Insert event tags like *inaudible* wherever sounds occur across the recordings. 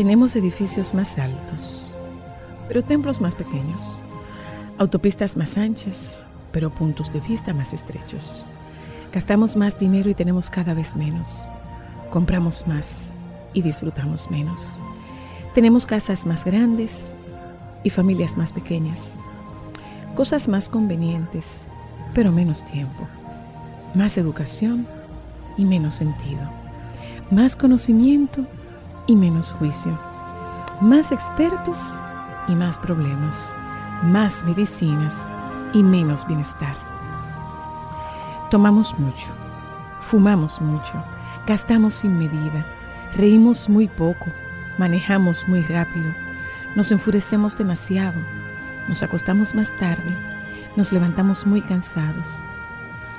Tenemos edificios más altos, pero templos más pequeños. Autopistas más anchas, pero puntos de vista más estrechos. Gastamos más dinero y tenemos cada vez menos. Compramos más y disfrutamos menos. Tenemos casas más grandes y familias más pequeñas. Cosas más convenientes, pero menos tiempo. Más educación y menos sentido. Más conocimiento y menos juicio, más expertos y más problemas, más medicinas y menos bienestar. Tomamos mucho, fumamos mucho, gastamos sin medida, reímos muy poco, manejamos muy rápido, nos enfurecemos demasiado, nos acostamos más tarde, nos levantamos muy cansados,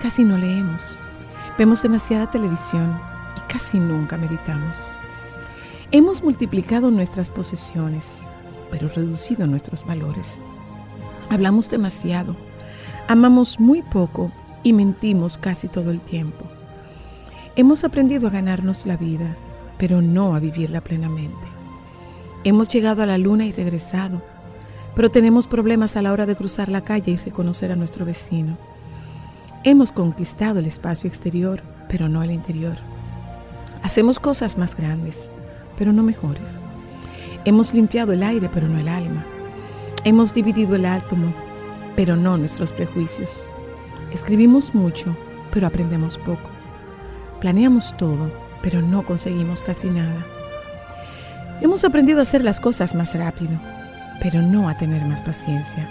casi no leemos, vemos demasiada televisión y casi nunca meditamos. Hemos multiplicado nuestras posesiones, pero reducido nuestros valores. Hablamos demasiado, amamos muy poco y mentimos casi todo el tiempo. Hemos aprendido a ganarnos la vida, pero no a vivirla plenamente. Hemos llegado a la luna y regresado, pero tenemos problemas a la hora de cruzar la calle y reconocer a nuestro vecino. Hemos conquistado el espacio exterior, pero no el interior. Hacemos cosas más grandes, pero no mejores. Hemos limpiado el aire, pero no el alma. Hemos dividido el átomo, pero no nuestros prejuicios. Escribimos mucho, pero aprendemos poco. Planeamos todo, pero no conseguimos casi nada. Hemos aprendido a hacer las cosas más rápido, pero no a tener más paciencia.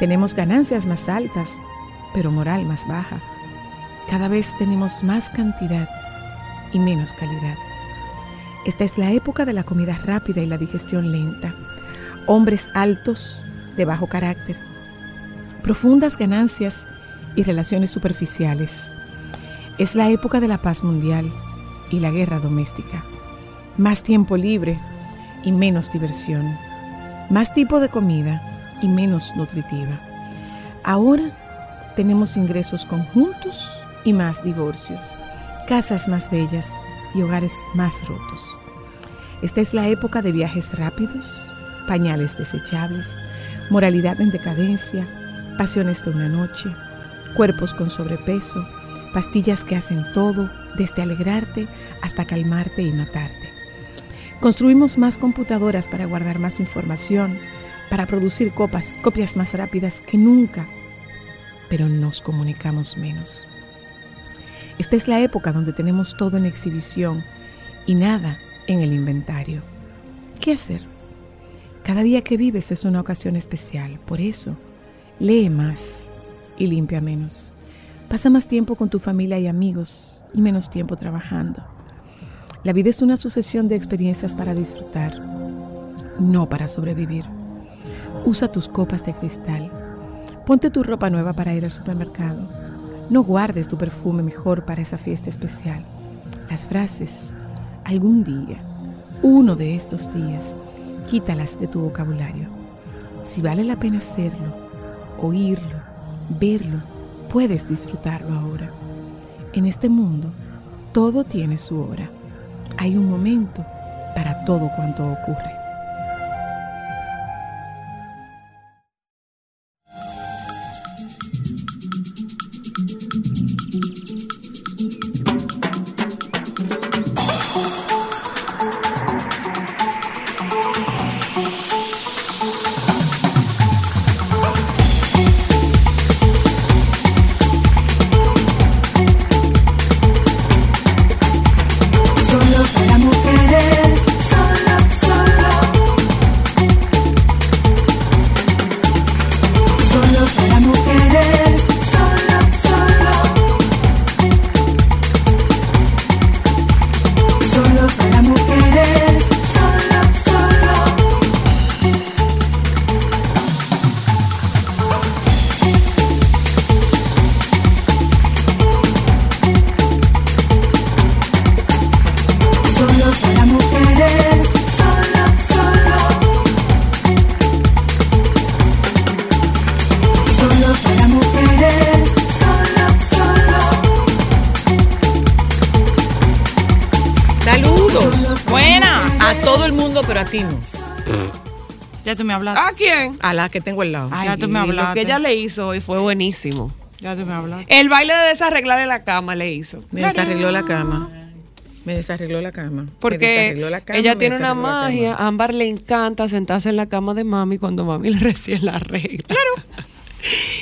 Tenemos ganancias más altas, pero moral más baja. Cada vez tenemos más cantidad y menos calidad. Esta es la época de la comida rápida y la digestión lenta. Hombres altos, de bajo carácter. Profundas ganancias y relaciones superficiales. Es la época de la paz mundial y la guerra doméstica. Más tiempo libre y menos diversión. Más tipo de comida y menos nutritiva. Ahora tenemos ingresos conjuntos y más divorcios. Casas más bellas y hogares más rotos. Esta es la época de viajes rápidos, pañales desechables, moralidad en decadencia, pasiones de una noche, cuerpos con sobrepeso, pastillas que hacen todo, desde alegrarte hasta calmarte y matarte. Construimos más computadoras para guardar más información, para producir copias más rápidas que nunca, pero nos comunicamos menos. Esta es la época donde tenemos todo en exhibición y nada en el inventario. ¿Qué hacer? Cada día que vives es una ocasión especial, por eso lee más y limpia menos. Pasa más tiempo con tu familia y amigos y menos tiempo trabajando. La vida es una sucesión de experiencias para disfrutar, no para sobrevivir. Usa tus copas de cristal. Ponte tu ropa nueva para ir al supermercado No guardes tu perfume mejor para esa fiesta especial. Las frases, algún día, uno de estos días, quítalas de tu vocabulario. Si vale la pena hacerlo, oírlo, verlo, puedes disfrutarlo ahora. En este mundo, todo tiene su hora. Hay un momento para todo cuanto ocurre. La que tengo al lado. ya tú me hablaste. Lo que ella le hizo hoy fue buenísimo. Ya tú me hablaste. El baile de desarreglarle la cama le hizo. Me desarregló la cama. Me desarregló la cama. Porque ella tiene una magia. A Ámbar le encanta sentarse en la cama de mami cuando mami le *laughs* recién la regla. Claro.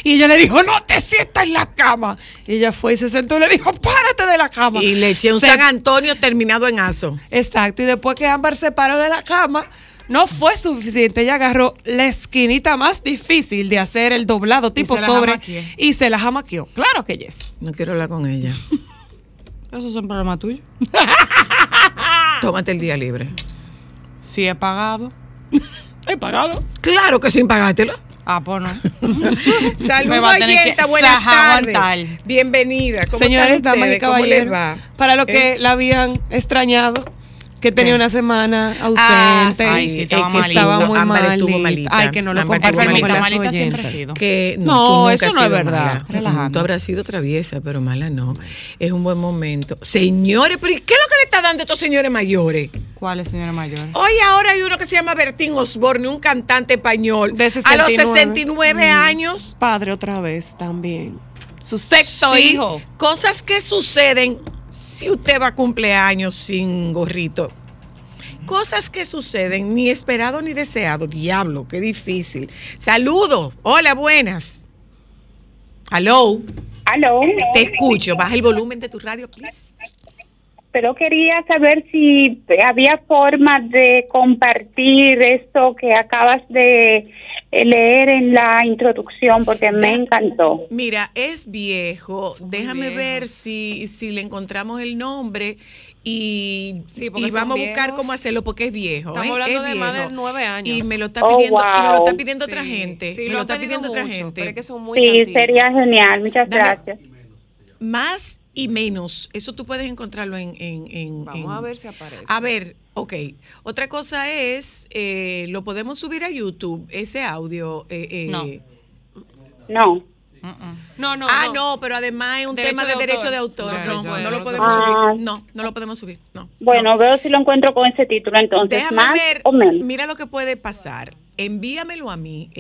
Y ella le dijo, no te sientas en la cama. Y ella fue y se sentó y le dijo, párate de la cama. Y le eché un San Antonio terminado en aso. Exacto. Y después que Ámbar se paró de la cama, no fue suficiente. Ella agarró la esquinita más difícil de hacer el doblado tipo sobre y se la jamaqueó. Claro que yes. No quiero hablar con ella. *laughs* Eso es un problema tuyo. *laughs* Tómate el día libre. Sí, he pagado. *laughs* ¿He pagado? Claro que sin pagártelo. Ah, pues no. Saludos, oyenta, buenas tardes. Bienvenida. ¿Cómo Señores, damas y caballeros, para lo que ¿Eh? la habían extrañado que tenía una semana ah, ausente ay, sí, estaba, que estaba muy mal. Ay, que no lo compartimos con malita siempre sido. Que no, eso no es verdad. Tú habrás sido traviesa, pero mala no. Es un buen momento. Señores, pero ¿qué es lo que le está dando a estos señores mayores? ¿Cuáles señores mayores? Hoy ahora hay uno que se llama Bertín Osborne, un cantante español. De 69. A los 69 mm. años. Padre otra vez también. Su sexto hijo. Cosas que suceden si usted va a cumpleaños sin gorrito. Cosas que suceden, ni esperado ni deseado. Diablo, qué difícil. Saludo. Hola, buenas. Hello. Hello. Te escucho. Baja el volumen de tu radio, please. Pero quería saber si había forma de compartir esto que acabas de leer en la introducción porque me encantó. Mira, es viejo. Déjame ver si, si le encontramos el nombre y, vamos a buscar cómo hacerlo porque es viejo. Estamos ¿eh? hablando de más de nueve años. Y me lo está pidiendo, me lo está pidiendo otra gente. me lo, está pidiendo otra gente. sí, sería genial. Muchas gracias. Más y menos. Eso tú puedes encontrarlo en... en, Vamos a ver si aparece. A ver, ok. Otra cosa es, eh, lo podemos subir a YouTube, ese audio. Eh, eh, no. No. No, no. Ah, no. pero además es un tema de, derecho de autor. No, no, lo podemos subir. Ah. No, no lo podemos subir. No. Bueno, veo si lo encuentro con ese título entonces. Déjame más ver. O menos. Mira lo que puede pasar. Envíamelo a mí,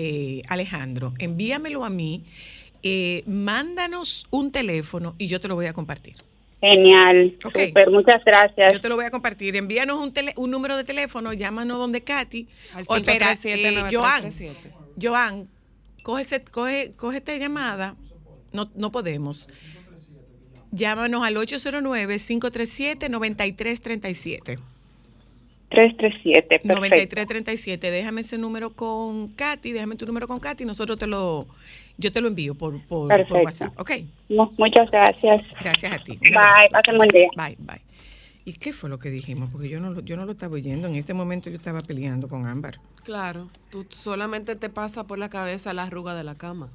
Alejandro. Envíamelo a mí eh, mándanos un teléfono y yo te lo voy a compartir. Genial. Super, muchas gracias. Yo te lo voy a compartir. Envíanos un, un número de teléfono, llámanos donde Katy. Al o espera, eh, Joan, Joan, coge, coge, coge esta llamada. No, no podemos. Llámanos al 809-537-9337. 337, perfecto. 9337. Déjame ese número con Katy, déjame tu número con Katy, nosotros te lo yo te lo envío por, por, WhatsApp. ¿Ok? muchas gracias. Gracias a ti. Bye, pasen buen día. Bye, bye. ¿Y qué fue lo que dijimos? Porque yo no, yo no lo estaba oyendo. En este momento yo estaba peleando con Ámbar. Claro, tú solamente te pasa por la cabeza la arruga de la cama.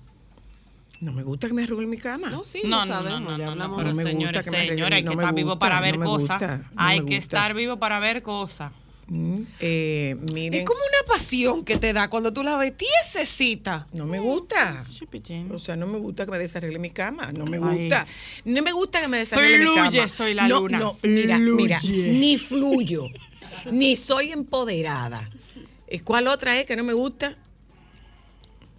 No me gusta que me arrugue mi cama. No, sí, No, no, sabemos, no, no, ya no, pero No me gusta señores, me señores, hay no que estar vivo para no ver cosas. hay que estar vivo para ver cosas. Mm, eh, miren, Es como una pasión que te da cuando tú la ves tiesecita. no me gusta. Chipichín. O sea, no me gusta que me desarregle mi cama. No me Ay. gusta. No me gusta que me desarregle mi Fluye, cama. soy la no, luna. No, mira, mira, ni fluyo, ni soy empoderada. ¿Cuál otra es que no me gusta?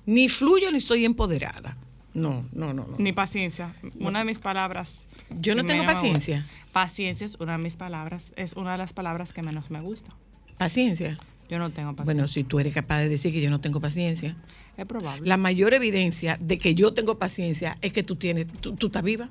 Ni fluyo ni soy empoderada. No, no, no, no. Ni paciencia. Una de mis palabras. Yo no tengo paciencia. Paciencia es una de mis palabras. Es una de las palabras que menos me gusta. Paciencia. Yo no tengo paciencia. Bueno, si tú eres capaz de decir que yo no tengo paciencia, es probable. la mayor evidencia de que yo tengo paciencia es que tú tienes, tú, tú estás viva.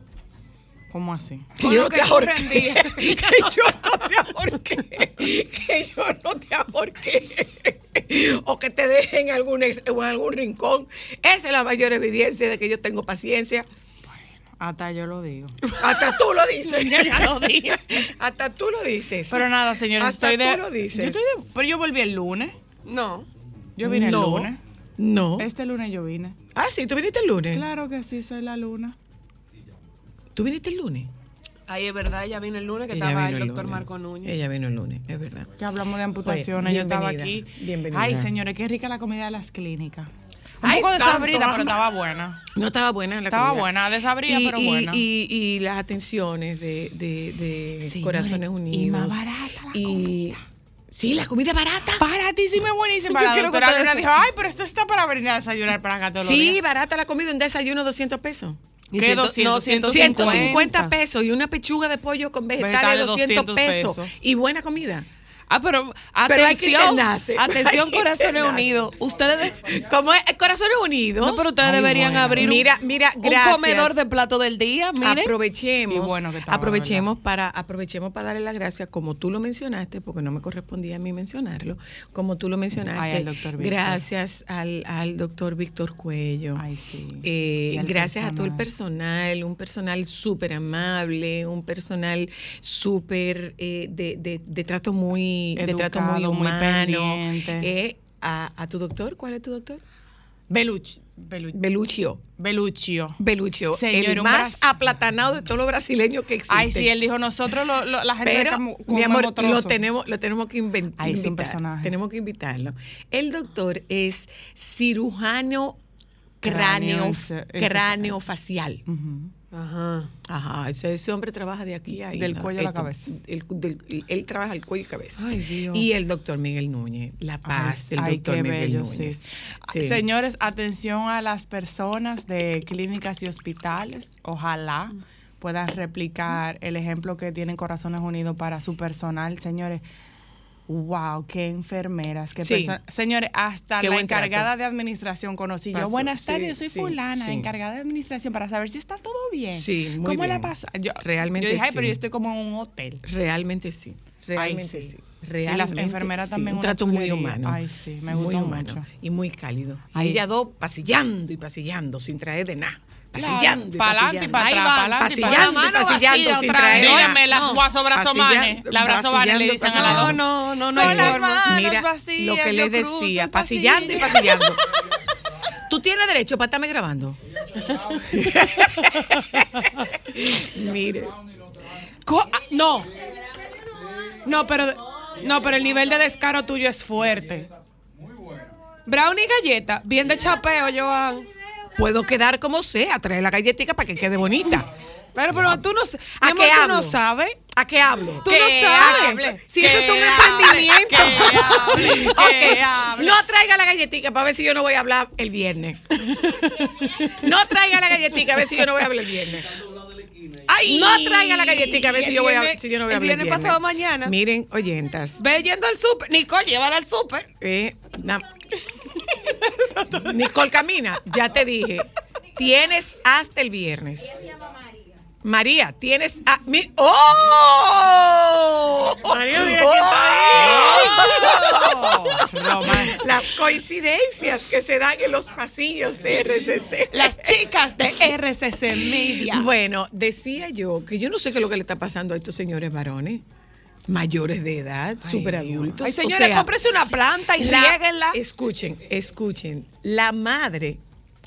¿Cómo así? Que yo no te ahorqué. *laughs* Que yo no te ahorqué. Que yo no te ahorqué. O que te deje en algún, en algún rincón. Esa es la mayor evidencia de que yo tengo paciencia. Hasta yo lo digo. Hasta tú lo dices. Yo *laughs* ya lo dije. Hasta tú lo dices. Pero nada, señores, Hasta estoy de. tú lo dices. Yo estoy de- Pero yo volví el lunes. No. Yo vine no, el lunes. No. Este lunes yo vine. Ah, sí, tú viniste el lunes. Claro que sí, soy la luna. ¿Tú viniste el lunes? Ahí es verdad, ella vino el lunes que Ella estaba el doctor lunes. Marco Núñez. Ella vino el lunes, es verdad. Que hablamos de amputaciones. Oye, yo estaba aquí. bienvenida. Ay, señores, qué rica la comida de las clínicas. Un Ay, poco desabrida, pero *laughs* estaba buena. No estaba buena la Estaba comida. buena, desabrida, y, pero y- buena. Y, y las atenciones de, de, de Señores, Corazones y Unidos. más barata la y, Sí, la comida barata. Baratísima y buenísima. Yo La quiero que doctora Luna dijo, ay, pero esto está para venir a desayunar para acá todos los Sí, días. barata la comida, un desayuno 200 pesos. ¿Qué ciento- 200? no, 150. 150 pesos y una pechuga de pollo con vegetales, Vegetales, 200, 200 pesos. pesos. Y buena comida. Ah, pero atención, *laughs* atención Corazones. Unidos. Ustedes, Como es Corazones Unidos. no, pero ustedes Ay, deberían bueno. abrir un, Mira, mira, un gracias. comedor de plato del día, miren. Aprovechemos, Y bueno que estaba, aprovechemos para aprovechemos para darle las gracias como tú lo mencionaste, porque no me correspondía a mí mencionarlo, como tú lo mencionaste. Ay, al doctor Víctor. gracias al, al doctor Víctor Cuello. Ay, sí. Eh, gracias a todo el personal. personal, un personal súper amable, un personal súper eh, de, de- de trato muy, de trato muy muy humano. pendiente. Eh, a, a tu doctor, ¿cuál es tu doctor? Beluch, Belu- Beluccio. Beluccio. Beluccio, Señor, el más aplatanado de todos los brasileños que existen. Ay, sí, él dijo, nosotros, lo- lo- la gente Pero, de mi amor, lo tenemos, lo tenemos que inven- Ay, es un invitar. personaje. Tenemos que invitarlo. El doctor es cirujano cráneo, Cráneo, facial. Ujú. Ajá. Ajá, ese, ese hombre trabaja de aquí a ahí. Del cuello a la cabeza. el- del- él trabaja el cuello y cabeza. Ay, Dios. Y el doctor Miguel Núñez, La Paz, el Ay, doctor qué Miguel bello, Núñez. sí. Sí. Señores, atención a las personas de clínicas y hospitales. Ojalá puedan replicar el ejemplo que tienen Corazones Unidos para su personal. Señores, wow, qué enfermeras. Qué Sí. perso- Señores, hasta Qué la encargada trato. de administración conocí yo. Buenas sí, tardes, yo soy sí, fulana, encargada de administración para saber si está todo bien. Sí, muy ¿Cómo la bien. pasa? Yo, Realmente Yo dije, ay, pero yo estoy como en un hotel. Realmente sí. Realmente sí. sí. Y las Realmente enfermeras también Un trato muy humano. Ay, sí, me muy humano mucho. Y muy cálido. Ay. Ahí ella dos pasillando y pasillando sin traer de nada. Pasillando y Para adelante y pasillando. para atrás, van, para adelante y para pasillando y pasillando sin traer. Dígame las No. guasobrazomanes. Pasillando, La brazomane le dicen a la No, dos. no, no, no Con las manos Mira vacías, lo que le decía, pasillando y pasillando. *laughs* Tú tienes derecho para estarme grabando. *laughs* Mire. Ah, no. No, pero no, pero el nivel de descaro tuyo es fuerte. Brownie y galleta, bien de chapeo, Joan. Puedo quedar como sea, traer la galletita para que quede bonita. Pero, pero tú no, sa- ¿A qué hablo? no sabes. ¿A qué hablo? Tú ¿Qué no sabes. hable? Si eso es un emprendimiento. ¿Qué hable? *laughs* Ok, ¿Qué hable? no traiga la galletita para ver si yo no voy a hablar el viernes. *laughs* No traiga la galletita a ver si yo no voy a hablar el viernes. Ay, No traiga la galletita a ver si yo, voy a, si yo no voy a hablar el viernes viernes. pasado mañana. Miren, oyentas. Ve yendo al súper. Nicole, llévala al súper. eh, na- *laughs* Nicole Camina, ya te dije. Tienes hasta el viernes. María, tienes a mi ¡Oh! María, mira ¡Oh! Las coincidencias que se dan en los pasillos de RCC. Las chicas de RCC Media. Bueno, decía yo que yo no sé qué es lo que le está pasando a estos señores varones, mayores de edad, súper adultos. Ay, señores, cómprese una planta y la-. Escuchen, escuchen. La madre,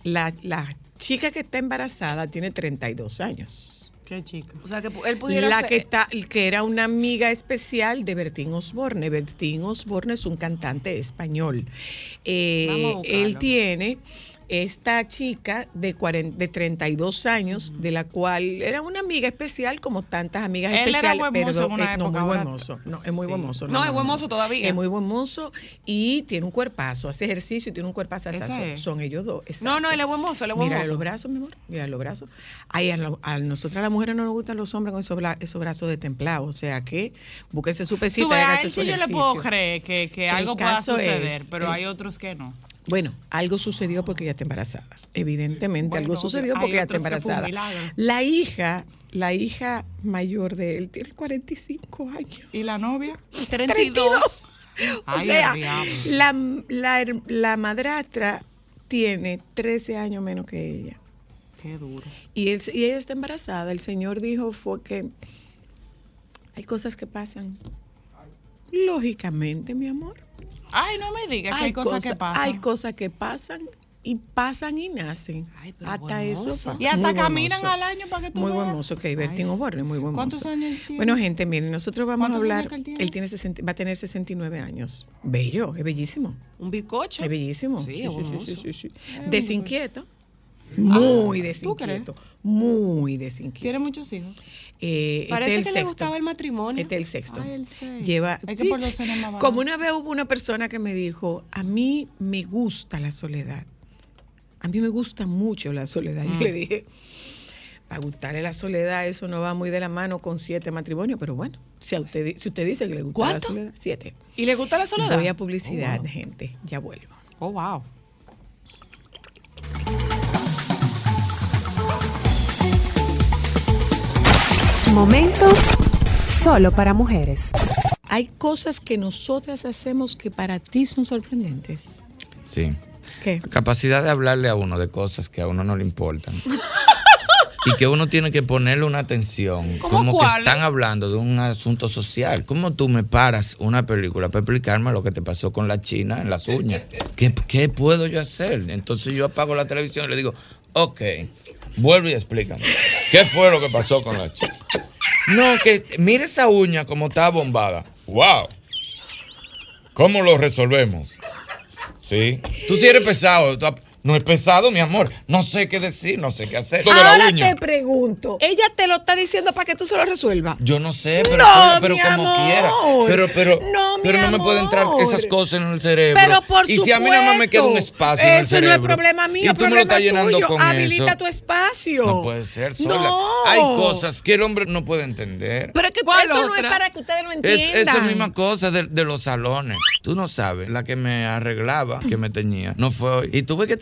la, la chica que está embarazada tiene 32 años. Qué chica. O sea, que él pudiera La ser- que, está, que era una amiga especial de Bertín Osborne. Bertín Osborne es un cantante español. Eh, Vamos a buscarlo. él tiene esta chica de, 40 de 32 años, de la cual era una amiga especial, como tantas amigas Él era especiales. buen mozo pero, en una eh, no, época, muy buen mozo. No, es muy buen Sí. mozo. No, es buen mozo todavía. Es muy buen mozo y tiene un cuerpazo, hace ejercicio y tiene un cuerpazo. Son, son ellos dos. No, no, él es buen mozo, él es buen Mira mozo. los brazos, mi amor. Mira los brazos. Ay, a, la- a nosotras las mujeres no nos gustan los hombres con esos, bra- esos brazos de templado. O sea que búsquense su pesita y háganse él su sí yo le ejercicio. puedo creer que, algo pueda suceder, es, pero el- hay otros que no. Bueno, algo sucedió porque ella está embarazada. Evidentemente Bueno, algo sucedió porque ella está embarazada. La hija, la hija mayor de él tiene 45 años. ¿Y la novia? 32. O Ay, sea, el diablo. la, la, la madrastra tiene 13 años menos que ella. Qué duro. Y, él, y ella está embarazada. El señor dijo fue que hay cosas que pasan. Lógicamente, mi amor. Ay, no me digas que hay cosas que pasan. Hay cosas que pasan y pasan y nacen. Ay, pero hasta eso pasa. Y hasta Muy caminan al año para que tú Muy buen mozo, que Bertín Ay, Osborne, muy buen ¿Cuántos mozo. años tiene? Bueno, gente, miren, nosotros vamos a ¿Cuántos hablar. años que él tiene? tiene 60 va a tener 69 años. Bello, es bellísimo. Un bizcocho. Es bellísimo. Sí, Sí, sí, sí, sí. Desinquieto. Muy desinquieto. Muy desinquieto. Tiene muchos hijos. Eh, este Parece el que le gustaba el matrimonio. Este es el sexto. Ay, el seis. Lleva. Es que sí, más. Como una vez hubo una persona que me dijo: A mí me gusta la soledad. A mí me gusta mucho la soledad. Mm. Yo le dije: Para gustarle la soledad, eso no va muy de la mano con siete matrimonios. Pero bueno, si, a usted, si usted dice que le gusta ¿Cuánto? la soledad, siete. ¿Y le gusta la soledad? Voy a publicidad, gente. Ya vuelvo. Oh, wow. Momentos solo para mujeres. Hay cosas que nosotras hacemos que para ti son sorprendentes. Sí. ¿Qué? Capacidad de hablarle a uno de cosas que a uno no le importan. *laughs* y que uno tiene que ponerle una atención. ¿Cómo Como que están hablando de un asunto social. ¿Cómo tú me paras una película para explicarme lo que te pasó con la china en las uñas? ¿Qué, qué puedo yo hacer? Entonces yo apago la televisión y le digo, ok, vuelve y explícame. ¿Qué fue lo que pasó con la china? No, que mire esa uña como está bombada. ¡Wow! ¿Cómo lo resolvemos? Sí. Tú sí eres pesado. tú no es pesado, mi amor. No sé qué decir, no sé qué hacer. La Ahora uña. te pregunto, ella te lo está diciendo para que tú se lo resuelvas. Yo no sé, pero, No, pero mi como amor. quiera. Pero, pero, No, mi pero no me pueden entrar esas cosas en el cerebro. Pero por y si a mí nada más me queda un supuesto, espacio en el Eso no cerebro. es problema mío, y tú me lo problema estás llenando tuyo. con Habilita eso. tu espacio. No puede ser sola. No. Hay cosas que el hombre no puede entender. Pero es que ¿Cuál eso no es para que ustedes lo Es entiendan. esa misma cosa de, de los salones. Tú no sabes, la que me arreglaba, que me teñía, no fue hoy. Y tuve que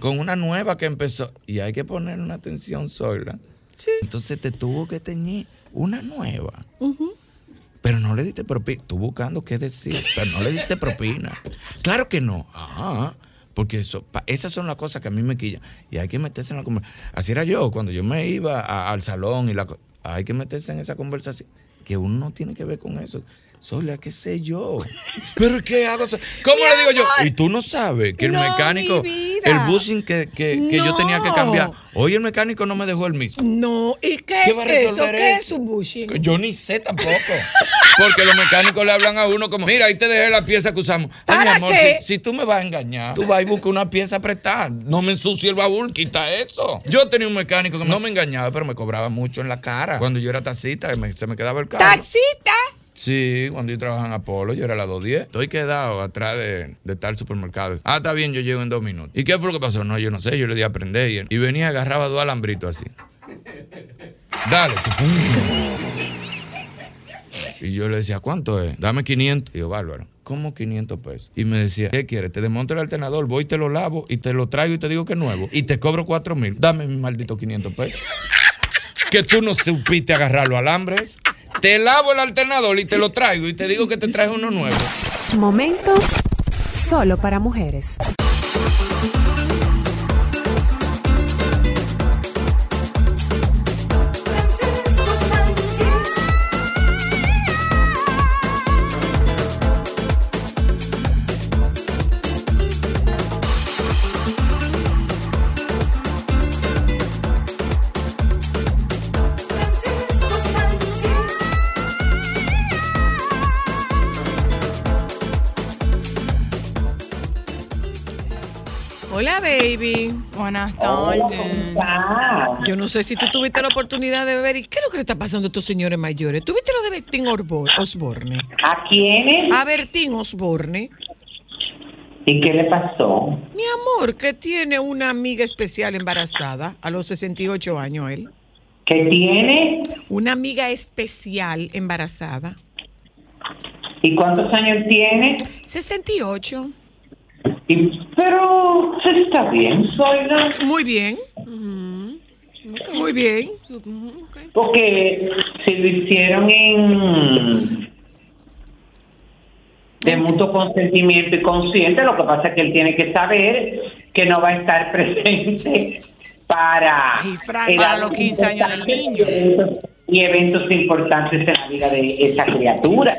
con una nueva que empezó. Y hay que poner una atención sola. Sí. Entonces te tuvo que teñir una nueva. Pero no le diste propina. Tú buscando qué decir, pero no le diste propina. Claro que no. Ah, porque eso, pa- esas son las cosas que a mí me quillan. Y hay que meterse en la conversación. Así era yo, cuando yo me iba a- al salón y la hay que meterse en esa conversación. Que uno no tiene que ver con eso. Sola, qué sé yo. *laughs* Pero ¿qué hago? ¿Cómo Mi le digo yo? Y tú no sabes que el No, mecánico, mi el bushing que, que- que yo tenía que cambiar, hoy el mecánico no me dejó el mismo. No, ¿y qué, ¿Qué es eso? ¿Qué eso? es un bushing? Yo ni sé tampoco. Porque los mecánicos le hablan a uno como, mira, ahí te dejé la pieza que usamos. Ay, mi ¿Para amor, qué? si, si tú me vas a engañar, tú vas y buscas una pieza a prestar. No me ensucie el baúl, quita eso. Yo tenía un mecánico que no me engañaba, pero me cobraba mucho en la cara. Cuando yo era taxista, me- se me quedaba el carro. ¿Taxita? Sí, cuando yo trabajaba en Apolo, yo era la 210. Estoy quedado atrás de, de tal supermercado. Ah, está bien, yo llego en dos minutos. ¿Y qué fue lo que pasó? No, yo no sé, yo le di a aprender. Y, y venía, agarraba dos alambritos así. Dale. Y yo le decía, ¿cuánto es? Dame 500. Y yo, bárbaro. ¿Cómo 500 pesos? Y me decía, ¿qué quieres? Te desmonto el alternador, voy y te lo lavo y te lo traigo y te digo que es nuevo. Y te cobro 4 mil. Dame mis malditos 500 pesos. que tú no supiste agarrar los alambres. Te lavo el alternador y te lo traigo y te digo que te traes uno nuevo. Momentos solo para mujeres. Buenas Hola, tardes. ¿cómo estás? Yo no sé si tú tuviste la oportunidad de ver. ¿Y qué es lo que le está pasando a estos señores mayores? ¿Tuviste lo de Bertín Osborne? ¿A quiénes? A Bertín Osborne. ¿Y qué le pasó? Mi amor, que tiene una amiga especial embarazada a los 68 años él. ¿Qué tiene? Una amiga especial embarazada. ¿Y cuántos años tiene? 68. Y- pero se está bien, Zoila. Muy bien. Muy bien. Porque si lo hicieron en de mutuo consentimiento y consciente, lo que pasa es que él tiene que saber que no va a estar presente para, Ay, para los 15 años del niño. Y eventos- importantes en la vida de esa criatura.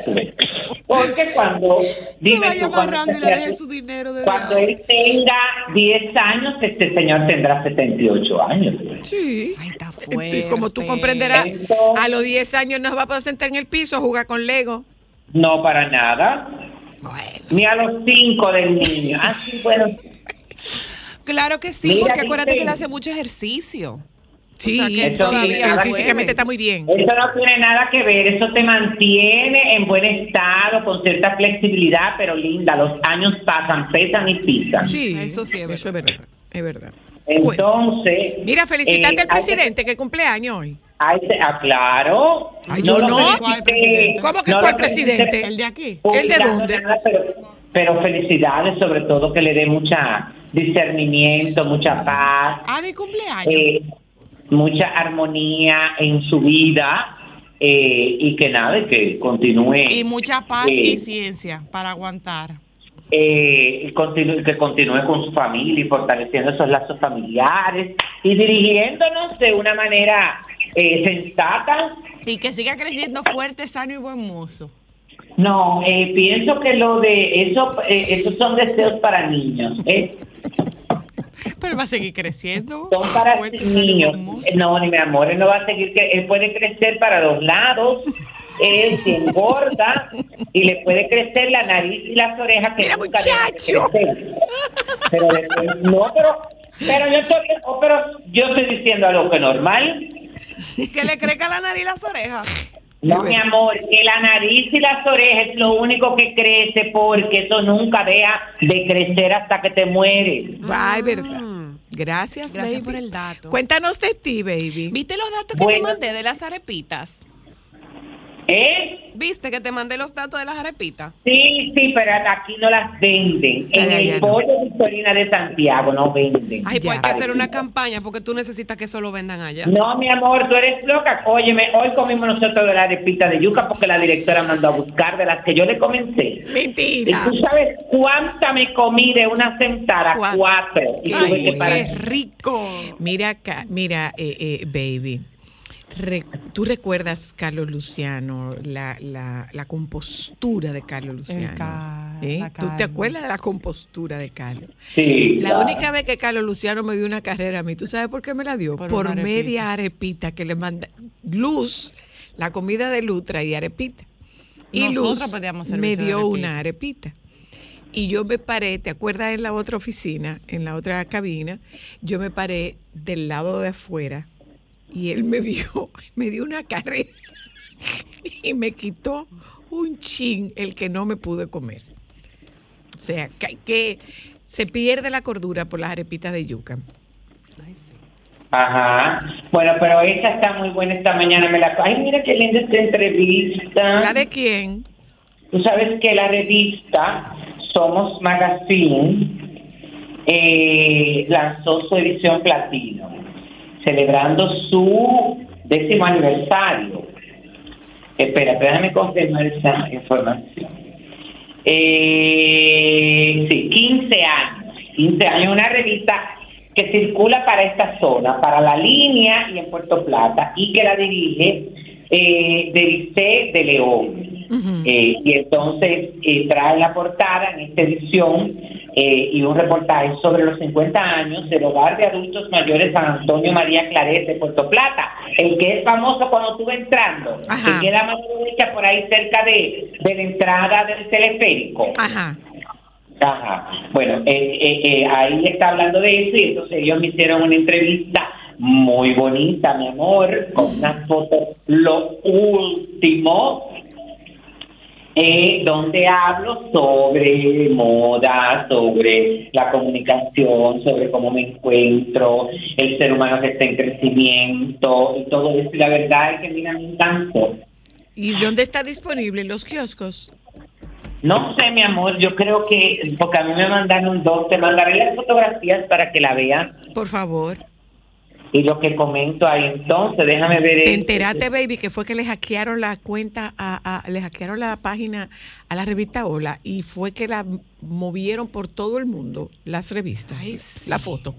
Porque cuando, dime tú, cuando, criatura- su dinero de cuando él tenga 10 años, este señor tendrá 78 años. Sí. Ay, está Y fuerte. como tú comprenderás, Entonces- a los 10 años no va a poder sentar en el piso a jugar con Lego. No, para nada. Bueno. Ni a los 5 del niño. Así, bueno, Claro que sí, Mira, porque acuérdate que él hace mucho ejercicio. Sí, O sea, que él eso todavía sí, físicamente está muy bien. Eso no tiene nada que ver, eso te mantiene en buen estado, con cierta flexibilidad, pero linda, los años pasan, pesan y pisan. Sí, Eso sí es Eso es verdad. Es verdad. Entonces... Mira, felicitarte eh, al que- presidente que cumple años hoy. que- ah, claro. Ay, yo no. ¿Cómo que no cuál presidente? ¿El de aquí? ¿El de dónde? nada, pero, pero felicidades, sobre todo que le dé mucha discernimiento, mucha paz. Ah, de cumpleaños. eh, mucha armonía en su vida eh, y que nada, que continúe. y mucha paz eh, y ciencia para aguantar. eh, y que continúe con su familia y fortaleciendo esos lazos familiares y dirigiéndonos de una manera eh, sensata. Y que siga creciendo fuerte, sano y buen mozo. No, eh, pienso que lo de eso, eh, esos son deseos para niños. Pero va a seguir creciendo. son para niños. No, ni mi amor, él no va a seguir que él puede crecer para los lados. Él se engorda y le puede crecer la nariz y las orejas que Mira, nunca muchacho. crecer. Pero después- no, pero pero yo estoy oh, pero yo estoy diciendo algo que normal. Que le crezca la nariz y las orejas. No, mi amor, que la nariz y las orejas es lo único que crece porque eso nunca deja de crecer hasta que te mueres. Ay, verdad. Gracias, Gracias baby. por el dato. Cuéntanos de ti, baby. ¿Viste los datos que Bueno. te mandé de las arepitas? ¿Eh? ¿Viste que te mandé los datos de las arepitas? Sí, sí, pero aquí no las venden. En Ya, el ya, no. pollo Victorina de Santiago no venden. Ay, pues hay que hacer una campaña porque tú necesitas que eso lo vendan allá. No, mi amor, tú eres loca. Óyeme, hoy comimos nosotros de la arepita de yuca porque la directora mandó a buscar de las que yo le comencé. Y Mentira. tú sabes cuánta me comí de una sentada, ¿Cuánto? cuatro. Y tuve Ay, que parar. qué rico. Mira acá, mira, eh, eh, baby. Re- Tú recuerdas, Carlos Luciano, la, la, la compostura de Carlos Luciano. ca- ¿Eh? la ¿Tú te acuerdas de la compostura de Carlos? Sí, La claro. única vez que Carlos Luciano me dio una carrera a mí, ¿tú sabes por qué me la dio? Por Por, una arepita. media arepita que le manda. Luz, la comida de Luz traía arepita. Y Nosotros Luz me dio arepita. una arepita. Y yo me paré, ¿te acuerdas en la otra oficina, en la otra cabina? Yo me paré del lado de afuera y él me vio, *laughs* me dio una carrera *laughs* y me quitó un chin el que no me pude comer. O sea, que, que se pierde la cordura por las arepitas de yuca. Ajá. Bueno, pero esa está muy buena esta mañana. Me la... Ay, mira qué linda esta entrevista. ¿La de quién? Tú sabes que la revista Somos Magazine eh, lanzó su edición platino, celebrando su décimo aniversario. Espera, déjame confirmar esa información. Eh, sí, 15 años. 15 años, una revista que circula para esta zona, para la línea y en Puerto Plata, y que la dirige eh, de León. Eh, y entonces eh, trae la portada en esta edición eh, y un reportaje sobre los 50 años del hogar de adultos mayores San Antonio María Claret de Puerto Plata, el que es famoso cuando tú vas entrando, Ajá. que queda mano derecha por ahí cerca de, de la entrada del teleférico. Ajá. Ajá. Bueno, eh, eh, eh, ahí está hablando de eso y entonces ellos me hicieron una entrevista muy bonita, mi amor, con unas fotos, lo último, eh, donde hablo sobre moda, sobre la comunicación, sobre cómo me encuentro, el ser humano que está en crecimiento y todo eso. Y la verdad es que mira, me encantó. ¿Y dónde está disponible? ¿En los kioscos? No sé, mi amor, yo creo que, porque a mí me mandaron dos, te mandaré las fotografías para que la vean. Por favor. Y lo que comento ahí, entonces, déjame ver. Te esto. enteraste, baby, que fue que le hackearon la cuenta, a, a- le hackearon la página a la revista Hola y fue que la movieron por todo el mundo, las revistas, la foto.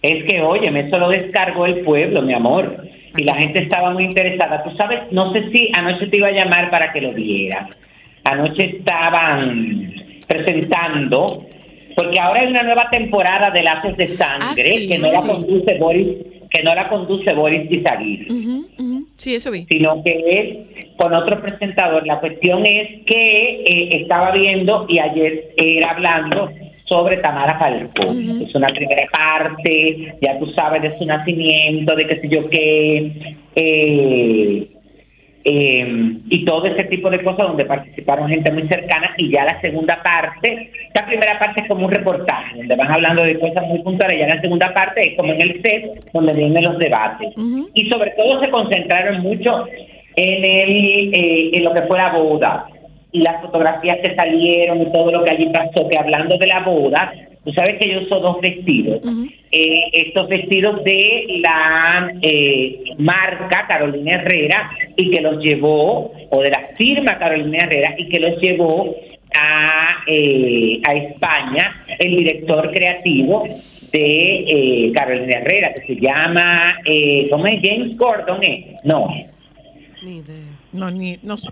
Es que, oye, eso lo descargó el pueblo, mi amor. Y la gente estaba muy interesada. Tú sabes, no sé si anoche te iba a llamar para que lo vieras. Anoche estaban presentando, porque ahora hay una nueva temporada de Lazos de Sangre Ah, sí, que no la conduce Boris, que no la conduce Boris Izaguirre. Ujú, ujú. Sí, eso vi. sino que es con otro presentador. La cuestión es que eh, estaba viendo y ayer era hablando sobre Tamara Falcón. Es una primera parte, ya tú sabes de su nacimiento, de qué sé yo qué, eh, eh, y todo ese tipo de cosas donde participaron gente muy cercana y ya la segunda parte, la primera parte es como un reportaje, donde van hablando de cosas muy puntuales, ya la segunda parte es como en el set, donde vienen los debates. Y sobre todo se concentraron mucho en, el, eh, en lo que fue la boda y las fotografías que salieron y todo lo que allí pasó, que hablando de la boda, tú sabes que yo uso dos vestidos. Eh, estos vestidos de la eh, marca Carolina Herrera y que los llevó, o de la firma Carolina Herrera y que los llevó a, eh, a España el director creativo de eh, Carolina Herrera, que se llama, eh, ¿cómo es? James Gordon, ¿eh? No. No, ni, no sé.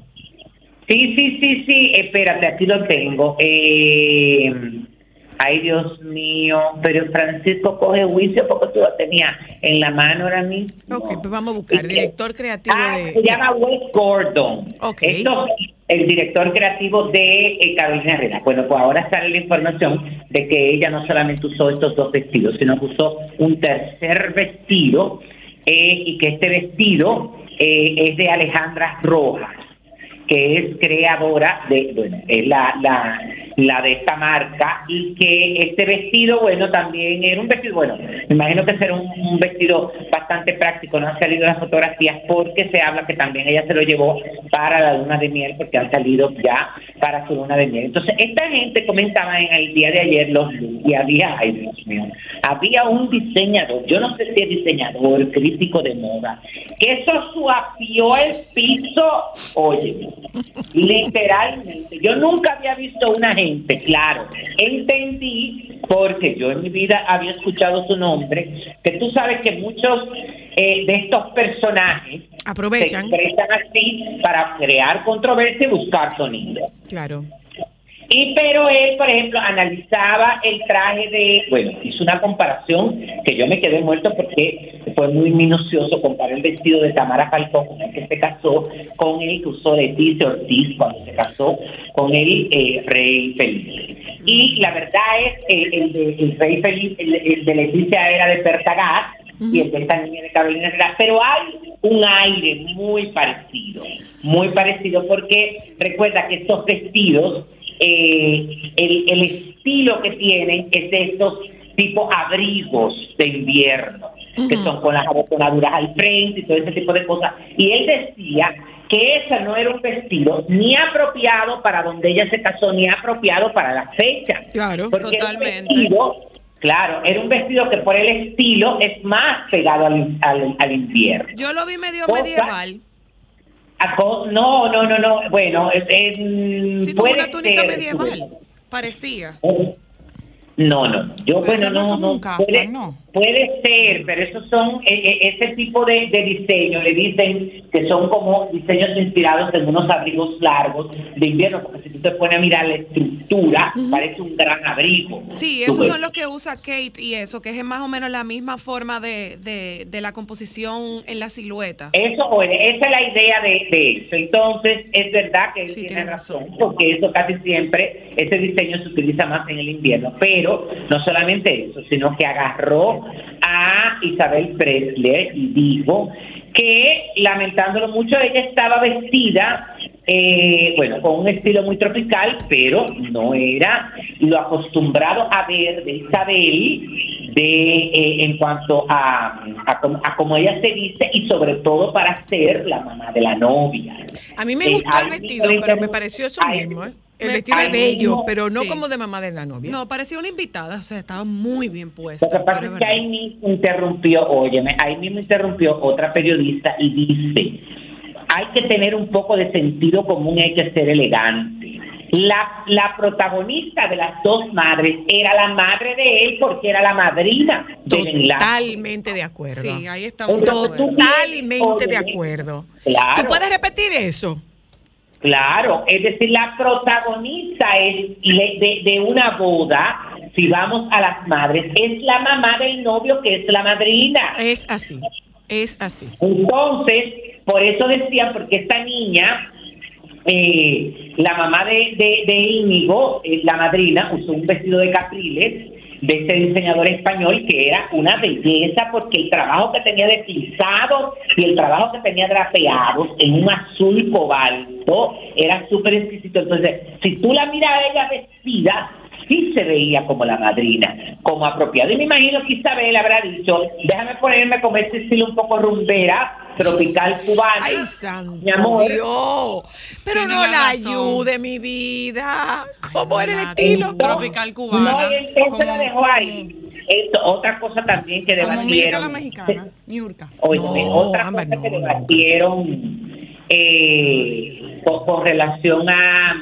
Sí, sí, sí, sí, espérate, aquí lo tengo. Eh, ay, Dios mío, pero Francisco coge juicio porque tú lo tenías en la mano ahora mismo. Ok, pues vamos a buscar. Director creativo Ah, de. se llama Wes Gordon. Ok. Esto, el director creativo de eh, Carolina Herrera. Bueno, pues ahora sale la información de que ella no solamente usó estos dos vestidos, sino que usó un tercer vestido eh, y que este vestido eh, es de Alejandra Rojas que es creadora de, bueno, es la, la, la de esta marca y que este vestido, bueno, también era un vestido, bueno, me imagino que será un, un vestido bastante práctico, no han salido las fotografías porque se habla que también ella se lo llevó para la luna de miel porque han salido ya para su luna de miel. Entonces, esta gente comentaba en el día de ayer los y había, ay Dios mío, había un diseñador, yo no sé si es diseñador, crítico de moda, que eso suapió el piso, oye, literalmente. Yo nunca había visto una gente, claro, entendí, porque yo en mi vida había escuchado su nombre, que tú sabes que muchos eh, de estos personajes Aprovechan. se expresan así para crear controversia y buscar sonido. Claro. Y pero él, por ejemplo, analizaba el traje de, bueno, hizo una comparación que yo me quedé muerto porque fue muy minucioso comparar el vestido de Tamara Falcón con el que se casó, con el que usó Leticia Ortiz cuando se casó con el eh, rey Felipe. Y la verdad es eh, el, de, el rey Felipe, el, el de Leticia era de Pertagas y el de esta niña de Carolina Herrera, pero hay un aire muy parecido, muy parecido porque recuerda que estos vestidos eh, el, el estilo que tienen es de estos tipo abrigos de invierno, que son con las abotonaduras al frente y todo ese tipo de cosas. Y él decía que ese no era un vestido ni apropiado para donde ella se casó, ni apropiado para la fecha. Claro, Porque era un vestido, claro, era un vestido que por el estilo es más pegado al, al, al invierno. Yo lo vi medio Cosa- medieval. No, no, no, no. Bueno, es, es, mm, Sí, puede una túnica ser, medieval. Parecía. No, no, no. Yo, Pero bueno, no no, puede- ¿no? Puede ser, pero esos son eh, ese tipo de, de diseño, le dicen que son como diseños inspirados en unos abrigos largos de invierno, porque si tú te pones a mirar la estructura, parece un gran abrigo. Sí, esos ves. son los que usa Kate y eso, que es más o menos la misma forma de, de, de la composición en la silueta. Eso, oye, esa es la idea de, de eso. Entonces, es verdad que él tiene razón, porque eso casi siempre, ese diseño se utiliza más en el invierno. Pero no solamente eso, sino que agarró a Isabel Presley y dijo que, lamentándolo mucho, ella estaba vestida, eh, bueno, con un estilo muy tropical, pero no era lo acostumbrado a ver de Isabel de eh, en cuanto a, a, a cómo ella se dice y sobre todo para ser la mamá de la novia. A mí me Eh, gustó el vestido, pero me pareció eso mismo, ¿eh? El vestido es bello, mismo- pero no sí. como de mamá de la novia. No, parecía una invitada, o sea, estaba muy bien puesta. Lo que pasa es que ahí mismo interrumpió, óyeme, ahí mismo interrumpió otra periodista y dice, hay que tener un poco de sentido común, hay que ser elegante. La, la protagonista de las dos madres era la madre de él porque era la madrina del enlace. Totalmente de acuerdo. Sí, ahí estamos Totalmente de acuerdo. Claro. ¿Tú puedes repetir eso? Claro, es decir, la protagonista es de una boda, si vamos a las madres, es la mamá del novio que es la madrina. Es así, es así. Entonces, por eso decía, porque esta niña, eh, la mamá de, de, de Íñigo, eh, la madrina, usó un vestido de capriles de ese diseñador español que era una belleza porque el trabajo que tenía de pisados y el trabajo que tenía drapeados en un azul cobalto era súper exquisito. Entonces, si tú la miras a ella vestida, sí se veía como la madrina, como apropiado. Y me imagino que Isabel habrá dicho, déjame ponerme con ese estilo un poco rumbera, tropical cubana. Ay, santo mi amor. Dios. Pero Tiene no la razón. ayude, mi vida. ¿Cómo era el estilo? tropical cubana. No, y entonces la dejó ahí. Esto, otra cosa también que Mirka la debatieron. mexicana, Niurka. Óyeme, No, otra cosa que no, no. debatieron eh, con, con relación a,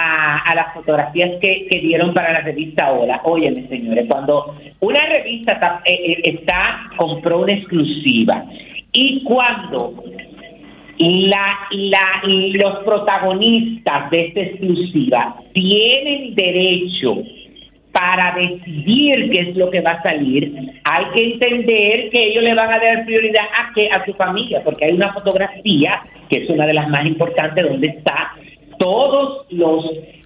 a, las fotografías que, que dieron para la revista Hola. Óyeme, señores, cuando una revista está, eh, eh, está compró una exclusiva y cuando la, la, los protagonistas de esta exclusiva tienen derecho para decidir qué es lo que va a salir, hay que entender que ellos le van a dar prioridad a que a su familia, porque hay una fotografía que es una de las más importantes donde está todos los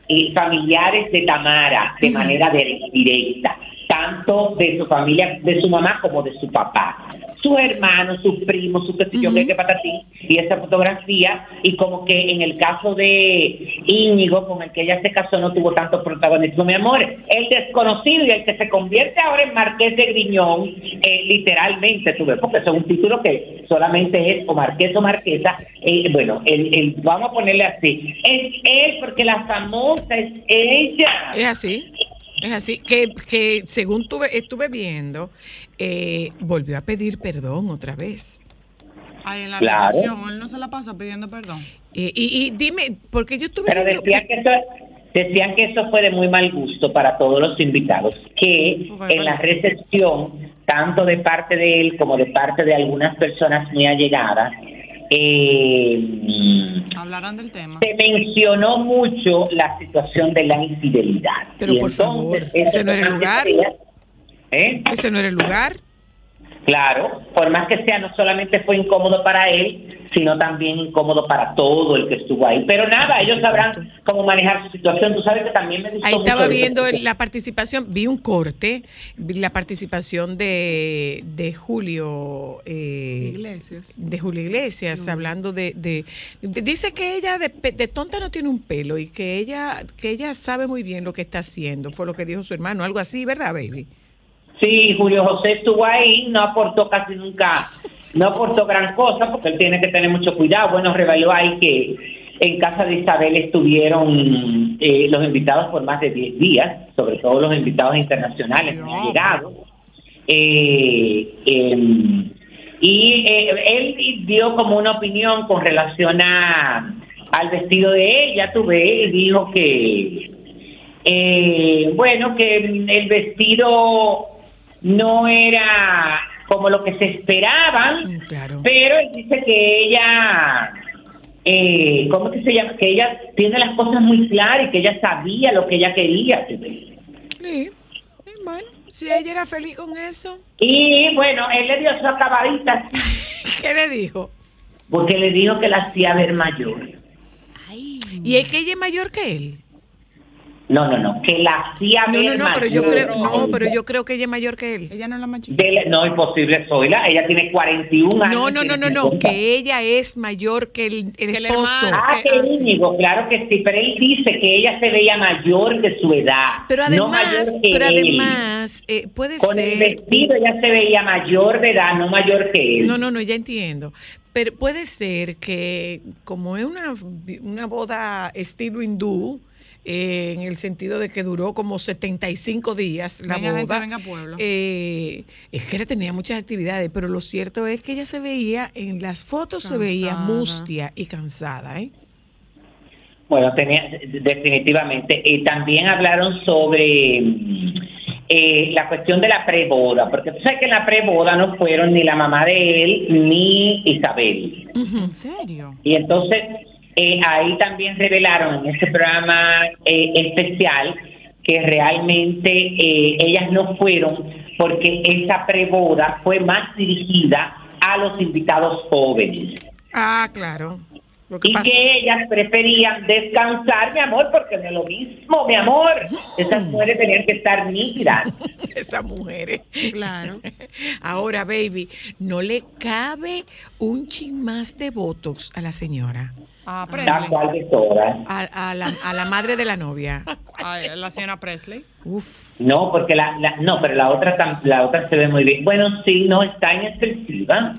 eh, familiares de Tamara de manera de- directa, tanto de su familia, de su mamá como de su papá, sus hermanos, sus primos, su qué sé yo, qué, qué patatín, y esa fotografía, y como que en el caso de Íñigo, con el que ella se casó, no tuvo tanto protagonismo, mi amor, el desconocido y el que se convierte ahora en Marqués de Griñón, eh, literalmente, tú ves, porque eso es un título que solamente es o Marqués o Marquesa, eh, bueno, el, el- vamos a ponerle así, es él porque la famosa es ella. Es así. Es así, que, que según tuve, estuve viendo, eh, volvió a pedir perdón otra vez. Ahí en la Claro. recepción, él no se la pasa pidiendo perdón. Eh, y, y dime, porque yo estuve Pero viendo... decían que eso decían que eso fue de muy mal gusto para todos los invitados, que en la recepción, tanto de parte de él como de parte de algunas personas muy allegadas, eh, Hablarán del tema. se mencionó mucho la situación de la infidelidad. Pero Y por favor, eso ese no era el lugar. ¿eh? Ese no era el lugar. Claro, por más que sea, no solamente fue incómodo para él, sino también incómodo para todo el que estuvo ahí. Pero nada, ellos sabrán cómo manejar su situación. Tú sabes que también me gustó Ahí estaba eso, viendo la participación, vi un corte, vi la participación de, de Julio eh, Iglesias. de Julio Iglesias, hablando de, de- de- dice que ella de, pe- de tonta no tiene un pelo y que ella que ella sabe muy bien lo que está haciendo, fue lo que dijo su hermano, algo así, ¿verdad, baby? Sí, Julio José estuvo ahí, no aportó casi nunca, no aportó gran cosa porque él tiene que tener mucho cuidado. Bueno, reveló ahí que en casa de Isabel estuvieron eh, los invitados por más de 10 días, sobre todo los invitados internacionales muy allegados. Eh, em, y eh, él dio como una opinión con relación a al vestido de ella, tuve, y dijo que, eh, bueno, que el vestido no era como lo que se esperaban, pero él dice que ella, eh, ¿cómo que se llama? Que ella tiene las cosas muy claras y que ella sabía lo que ella quería. Sí, bueno, si ella era feliz con eso. Y bueno, él le dio su acabadita. *laughs* ¿Qué le dijo? Porque le dijo que la hacía ver mayor. ¿Y es que ella es mayor que él? No, no, no, que la hacía No, ver no, no, pero yo mayor. creo, no, pero yo creo que ella es mayor que él. Ella no es la más chiquita. Dele- no, imposible, Zoila. Ella tiene 41 años. No, no, no, no, no, que ella es mayor que el, el esposo. Ah, que Íñigo, claro que sí, pero él dice que ella se veía mayor que su edad. Pero no además, mayor que pero él. además, eh, puede Con el vestido ella se veía mayor de edad, no mayor que él. No, no, no, ya entiendo. Pero puede ser que como es una, una boda estilo hindú, eh, en el sentido de que duró como 75 días la Venga, gente, boda, venga, pueblo. eh, es que ella tenía muchas actividades, pero lo cierto es que ella se veía, en las fotos se veía mustia y cansada, ¿eh? Bueno, tenía, definitivamente. Y también hablaron sobre mm, eh, la cuestión de la preboda, porque tú sabes que en la preboda no fueron ni la mamá de él ni Isabel. ¿En serio? Y entonces eh, ahí también revelaron en ese programa eh, especial que realmente eh, ellas no fueron porque esa preboda fue más dirigida a los invitados jóvenes. Ah, claro. Lo que Y pasa- que ellas preferían descansar, mi amor, porque no es lo mismo, mi amor. Esas mujeres tenían que estar nítidas. *laughs* esas mujeres. Claro. *laughs* Ahora, baby, no le cabe un chin más de botox a la señora, A La Presley. a, a la, a la madre de la novia. *laughs* A la señora Presley. Uf. No, porque la, la- no, pero la otra la otra se ve muy bien. Bueno, sí, no está inexpresiva.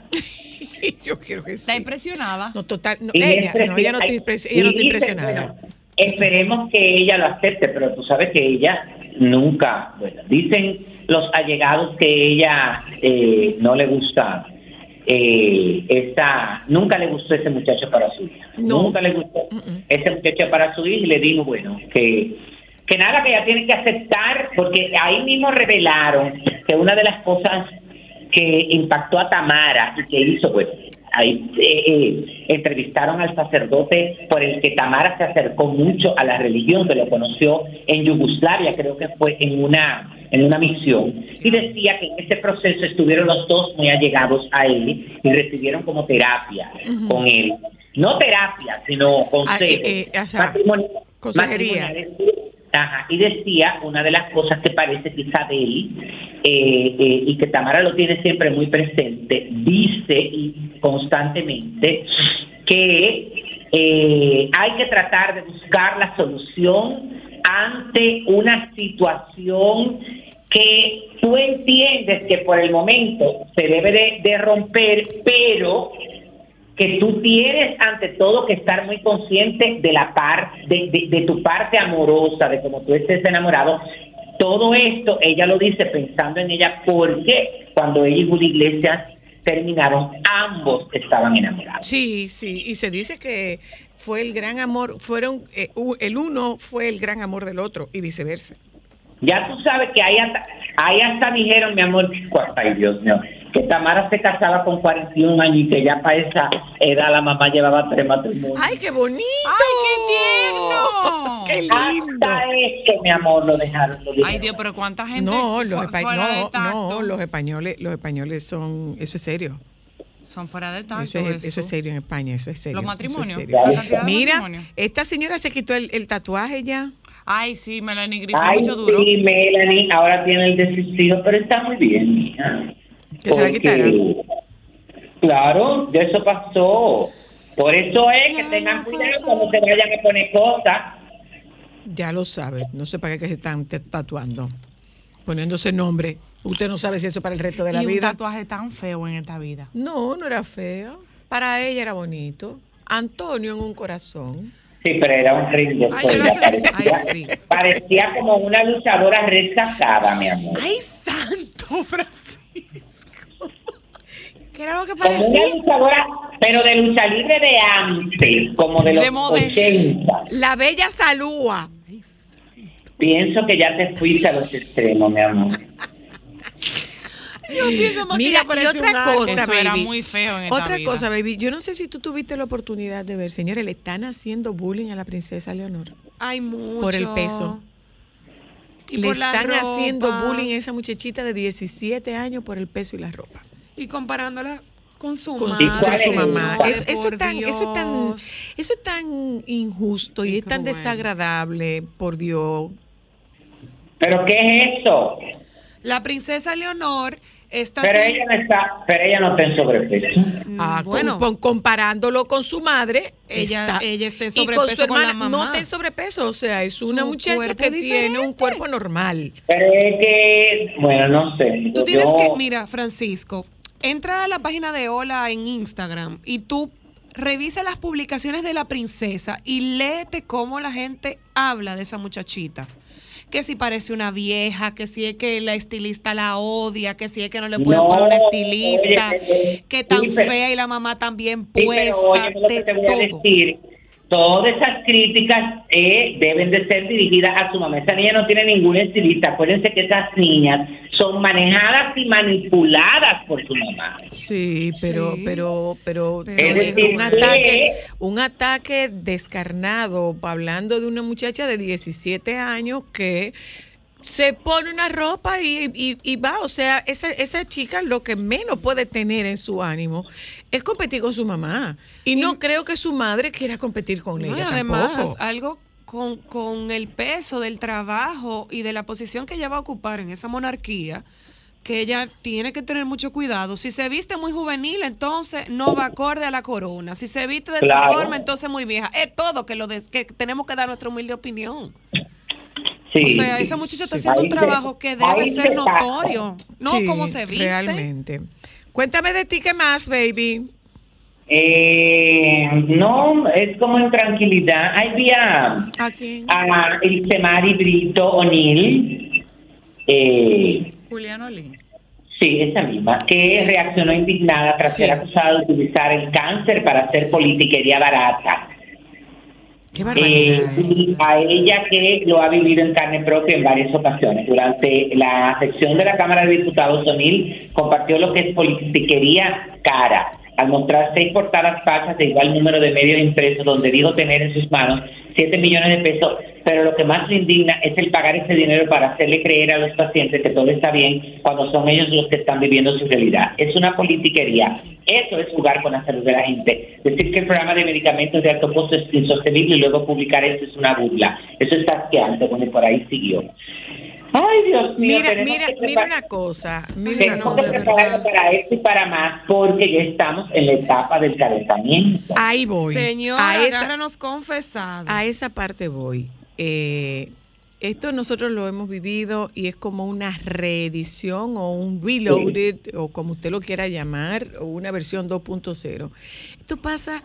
*laughs* Yo quiero que sí. Está impresionada. No, total. No, ella, no, ella no está, impres- ella no está impresionada. bueno, esperemos que ella lo acepte, pero tú sabes que ella nunca, bueno, dicen los allegados que ella eh, no le gusta. Eh, esa, nunca le gustó ese muchacho para su hija. No. Nunca le gustó ese muchacho para su hija y le dijo, bueno, que, que nada, que ella tiene que aceptar, porque ahí mismo revelaron que una de las cosas que impactó a Tamara y que hizo, pues, ahí eh, eh, entrevistaron al sacerdote por el que Tamara se acercó mucho a la religión, que lo conoció en Yugoslavia, creo que fue en una en una misión, y decía que en ese proceso estuvieron los dos muy allegados a él y recibieron como terapia con él. No terapia, sino Ah, consejos. eh, eh, o sea, matrimoni- consejería. matrimoniales. Y decía una de las cosas que parece que Isabel eh, eh, y que Tamara lo tiene siempre muy presente, dice constantemente que eh, hay que tratar de buscar la solución ante una situación que tú entiendes que por el momento se debe de, de romper, pero que tú tienes ante todo que estar muy consciente de la parte de, de- de tu parte amorosa, de cómo tú estés enamorado. Todo esto ella lo dice pensando en ella porque cuando ella y Julio Iglesias terminaron, ambos estaban enamorados. Sí, sí, y se dice que fue el gran amor, fueron, eh, el uno fue el gran amor del otro y viceversa. Ya tú sabes que ahí hasta, ahí hasta dijeron, mi amor, ay Dios mío, que Tamara se casaba con 41 años y que ya para esa edad la mamá llevaba tres matrimonios. ¡Ay, qué bonito! ¡Ay, qué tierno! *laughs* ¡Qué lindo! Hasta esto, mi amor, lo dejaron. Lo Ay, dijeron. Dios, pero cuánta gente. No, los, fu- espa- no, tacto. no, los españoles, los españoles son, eso es serio. Son fuera de tacto. Eso es, eso es serio en España, eso es serio. Los eso es matrimonios. serio. Mira, matrimonios. esta señora se quitó el, el tatuaje ya. Ay, sí, Melanie Griffith, Ay, mucho duro. sí, Melanie, ahora tiene el decisivo, pero está muy bien, mija. Que se la Porque, quitara. Claro, de eso pasó. Por eso es que tengan cuidado cuando se vayan a poner cosas. Ya lo sabe, no sé para qué se están tatuando, poniéndose nombre. Usted no sabe si eso para el resto de la y un vida. tatuaje tan feo en esta vida. No, no era feo. Para ella era bonito. Antonio en un corazón. Sí, pero era un ring parecía, ay, sí. parecía como una luchadora resacada, mi amor. ¡Ay, santo Francisco! ¿Qué era lo que Como parecía? una luchadora, pero de lucha libre de antes, como de los De moda. 80. La bella salúa. Pienso que ya te fuiste a los extremos, mi amor. Mira, y parece otra un árbol. cosa, era baby. muy feo en Otra vida. cosa, baby. Yo no sé si tú tuviste la oportunidad de ver, señores, le están haciendo bullying a la princesa Leonor Hay mucho. por el peso. Y le por la están haciendo bullying a esa muchachita de 17 años por el peso y la ropa. Y comparándola con su Con madre. con su mamá. Eso, es tan, eso, es tan, Dios. eso es tan injusto y, Y es tan desagradable, por Dios. ¿Pero qué es eso? La princesa Leonor está Pero ella no está, pero ella no está en sobrepeso. Mm, Ah, bueno, con- comparándolo con su madre, Ella- ella está en y con su sobrepeso con la hermana mamá. no está en sobrepeso, o sea, es una Su muchacha que tiene un cuerpo normal. Pero es que, bueno, no sé. tú tienes Yo- que, mira, Francisco, entra a la página de Hola en Instagram y tú revisa las publicaciones de la princesa y léete cómo la gente habla de esa muchachita. Que si parece una vieja, que si es que la estilista la odia, que si es que no le puede No, poner un estilista, oye, que tan sí, pero- fea y la mamá también Sí, puesta, pero oye, lo que de te voy a decir, todas esas críticas eh, deben de ser dirigidas a su mamá. Esa niña no tiene ningún estilista. Acuérdense que esas niñas son manejadas y manipuladas por su mamá. Sí, pero, Sí. pero, pero, Pero es decir, un que- ataque, un ataque descarnado, hablando de una muchacha de 17 años que se pone una ropa y, y- y va, o sea, esa, esa chica lo que menos puede tener en su ánimo es competir con su mamá. Y no creo que su madre quiera competir con No, ella además, tampoco. algo con, con el peso del trabajo y de la posición que ella va a ocupar en esa monarquía, que ella tiene que tener mucho cuidado. Si se viste muy juvenil, entonces no va acorde a la corona. Si se viste de otra Claro. forma, entonces muy vieja. Es todo que lo des- que tenemos que dar nuestra humilde opinión. Sí. O sea, esa muchacha está haciendo un trabajo que debe ser notorio. No Sí, como se viste. Realmente. Cuéntame de ti, ¿qué más, baby? Eh, no, es como en tranquilidad. Ahí vi a, ¿A quién? a Ilsemari Brito O'Neill. Eh, Julián Olín. Sí, esa misma, que reaccionó indignada tras Sí. ser acusada de utilizar el cáncer para hacer politiquería barata. Qué Eh, barbaridad. y a ella que lo ha vivido en carne propia en varias ocasiones. Durante la sección de la Cámara de Diputados, O'Neill compartió lo que es politiquería cara, al mostrar seis portadas falsas de igual número de medios impresos donde dijo tener en sus manos 7 millones de pesos, pero lo que más le indigna es el pagar ese dinero para hacerle creer a los pacientes que todo está bien cuando son ellos los que están viviendo su realidad. Es una politiquería. Eso es jugar con la salud de la gente. Decir que el programa de medicamentos de alto costo es insostenible y luego publicar eso es una burla. Eso es asqueante, bueno, por ahí siguió. Ay, Dios mío. Mira, mira, mira una cosa. Mira una Tenemos que cosa. prepararnos para esto y para más porque ya estamos en la etapa del calentamiento. Ahí voy. Señor, a esa, agárranos confesado. a esa parte voy. Eh, esto nosotros lo hemos vivido y es como una reedición o un reloaded o como usted lo quiera llamar o una versión 2.0. Esto pasa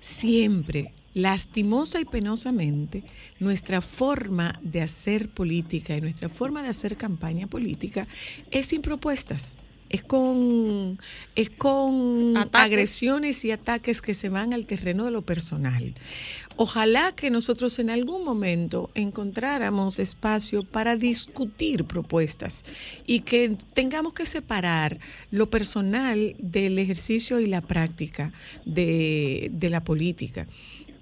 siempre, lastimosa y penosamente, nuestra forma de hacer política y nuestra forma de hacer campaña política es sin propuestas. Es con, es con Ataques. agresiones y ataques que se van al terreno de lo personal. Ojalá que nosotros en algún momento encontráramos espacio para discutir propuestas y que tengamos que separar lo personal del ejercicio y la práctica de, de la política.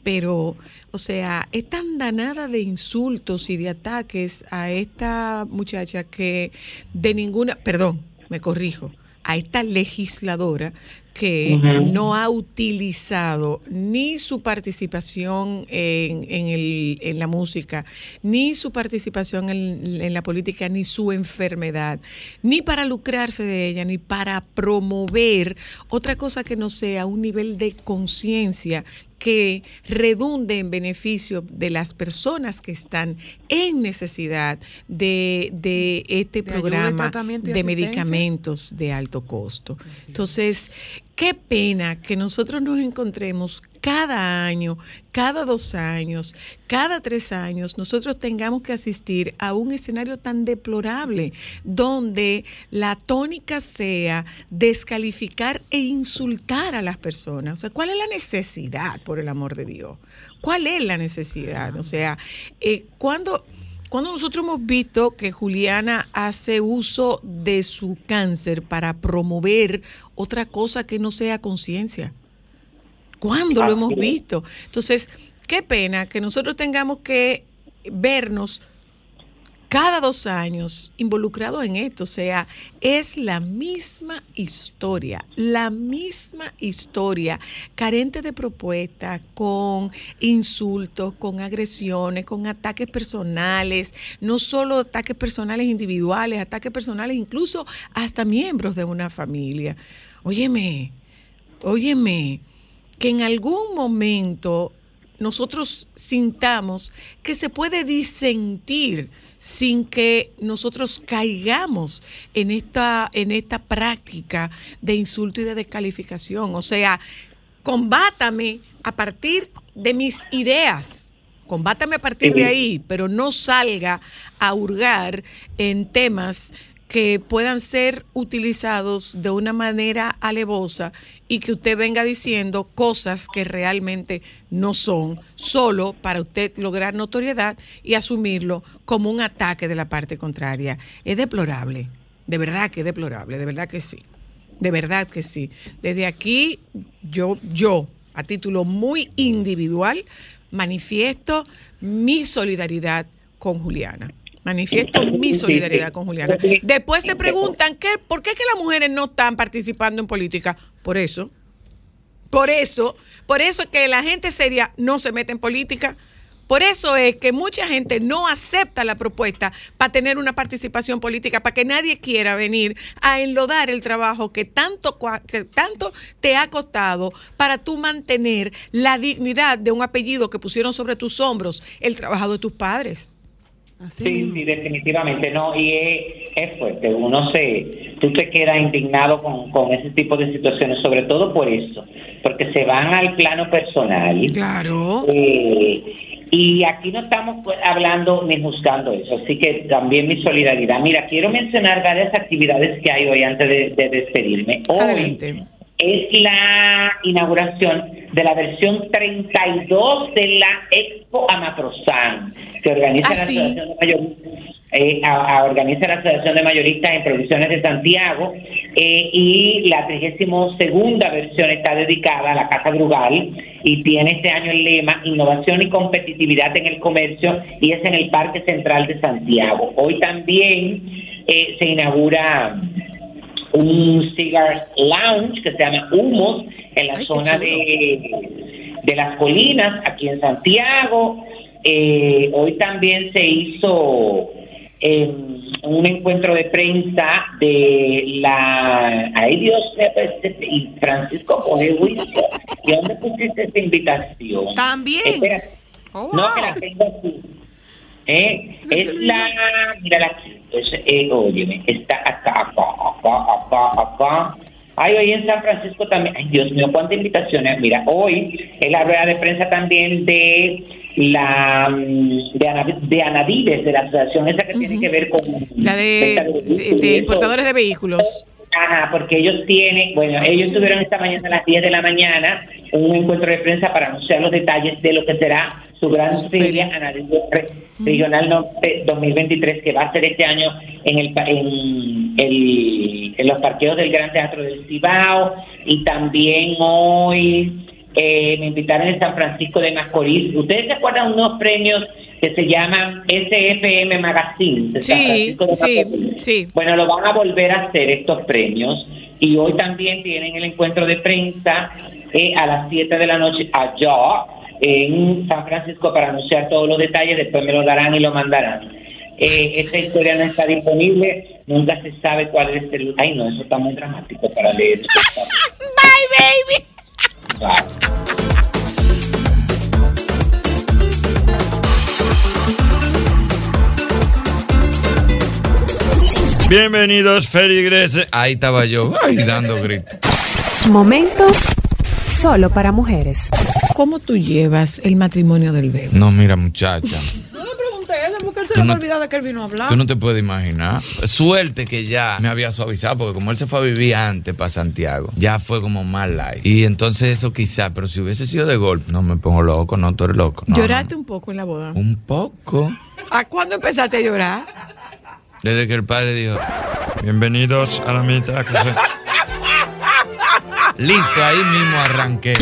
Pero, o sea, es tan danada de insultos y de ataques a esta muchacha que de ninguna, perdón, me corrijo, a esta legisladora que no ha utilizado ni su participación en, en el- en la música, ni su participación en, en la política, ni su enfermedad, ni para lucrarse de ella, ni para promover otra cosa que no sea un nivel de conciencia que redunde en beneficio de las personas que están en necesidad de, de este De programa de medicamentos de alto costo. Entonces, qué pena que nosotros nos encontremos cada año, cada dos años, cada tres años, nosotros tengamos que asistir a un escenario tan deplorable donde la tónica sea descalificar e insultar a las personas. O sea, ¿cuál es la necesidad, por el amor de Dios? ¿Cuál es la necesidad? O sea, eh, cuando cuando nosotros hemos visto que Juliana hace uso de su cáncer para promover otra cosa que no sea conciencia? ¿Cuándo lo hemos visto? Entonces, qué pena que nosotros tengamos que vernos cada dos años involucrados en esto. O sea, es la misma historia, la misma historia, carente de propuestas, con insultos, con agresiones, con ataques personales, no solo ataques personales individuales, ataques personales incluso hasta miembros de una familia. Óyeme, óyeme, que en algún momento nosotros sintamos que se puede disentir sin que nosotros caigamos en esta, en esta práctica de insulto y de descalificación. O sea, combátame a partir de mis ideas. Combátame a partir de ahí, pero no salga a hurgar en temas que puedan ser utilizados de una manera alevosa y que usted venga diciendo cosas que realmente no son, solo para usted lograr notoriedad y asumirlo como un ataque de la parte contraria. Es deplorable, de verdad que es deplorable, de verdad que sí, de verdad que sí. Desde aquí yo, yo, a título muy individual, manifiesto mi solidaridad con Juliana. Manifiesto mi solidaridad con Juliana. Después se preguntan, ¿qué, ¿por qué que las mujeres no están participando en política? Por eso. Por eso. Por eso es que la gente seria no se mete en política. Por eso es que mucha gente no acepta la propuesta para tener una participación política, para que nadie quiera venir a enlodar el trabajo que tanto, que tanto te ha costado para tú mantener la dignidad de un apellido que pusieron sobre tus hombros el trabajo de tus padres sí, sí, definitivamente no. Y es, fuerte. Uno se, tú te quedas indignado con, con ese tipo de situaciones, sobre todo por eso, porque se van al plano personal. Claro. Eh, y aquí no estamos pues, hablando ni juzgando eso, así que también mi solidaridad. Mira, quiero mencionar varias actividades que hay hoy antes de, despedirme. Hoy, es la inauguración de la versión 32 de la Expo Amaprosan, que organiza, la, Asociación de Mayoristas, eh, organiza la Asociación de Mayoristas en Provisiones de Santiago eh, y la 32 versión está dedicada a la Casa Brugal y tiene este año el lema Innovación y competitividad en el comercio y es en el Parque Central de Santiago. Hoy también eh, se inaugura un cigar lounge que se llama Humos en la zona de, de las colinas, aquí en Santiago. Eh, hoy también se hizo eh, un encuentro de prensa de la. Ay, Dios mío, y Francisco Jorge ¿Y dónde pusiste esta invitación? También. Oh, no, que la tengo aquí. ¿Eh? Es la. Mira, la, es, eh, óyeme, está acá, acá, acá, acá, acá. Ay, hoy en San Francisco también. Ay, Dios mío, cuántas invitaciones. Mira, hoy es la rueda de prensa también de la mm, de, Ana, de Anavides, de la asociación esa que tiene que ver con la de, de, importadores de vehículos. Ajá, porque ellos tienen, bueno, ellos tuvieron esta mañana a las 10 de la mañana un encuentro de prensa para anunciar los detalles de lo que será su gran feria regional norte 2023 que va a ser este año en el en, el, en los parqueos del Gran Teatro del Cibao. Y también hoy eh, me invitaron en San Francisco de Macorís. ¿Ustedes se acuerdan unos premios que se llaman SFM Magazine de San Francisco de sí, sí. Bueno, lo van a volver a hacer estos premios. Y hoy también tienen el encuentro de prensa eh, a las 7 de la noche allá en San Francisco para anunciar todos los detalles, después me lo darán y lo mandarán. Eh, esta historia no está disponible, nunca se sabe cuál es el... Ay, no, eso está muy dramático para leer. *laughs* Bye, baby. Bye. Bienvenidos, feligreses. Ahí estaba yo, ay, dando gritos. Momentos solo para mujeres. ¿Cómo tú llevas el matrimonio del bebé? No, mira, muchacha. No le pregunté, porque él se me olvidado de que él vino a hablar. Tú no te puedes imaginar. Suerte que ya me había suavizado, porque como él se fue a vivir antes para Santiago, ya fue como más light. Y entonces eso quizá, pero si hubiese sido de golpe, no me pongo loco, no, tú eres loco. ¿Lloraste un poco en la boda? Un poco. ¿A cuándo empezaste a llorar? Desde que el padre dijo, bienvenidos a la mitad. que se-". Listo, ahí mismo arranqué.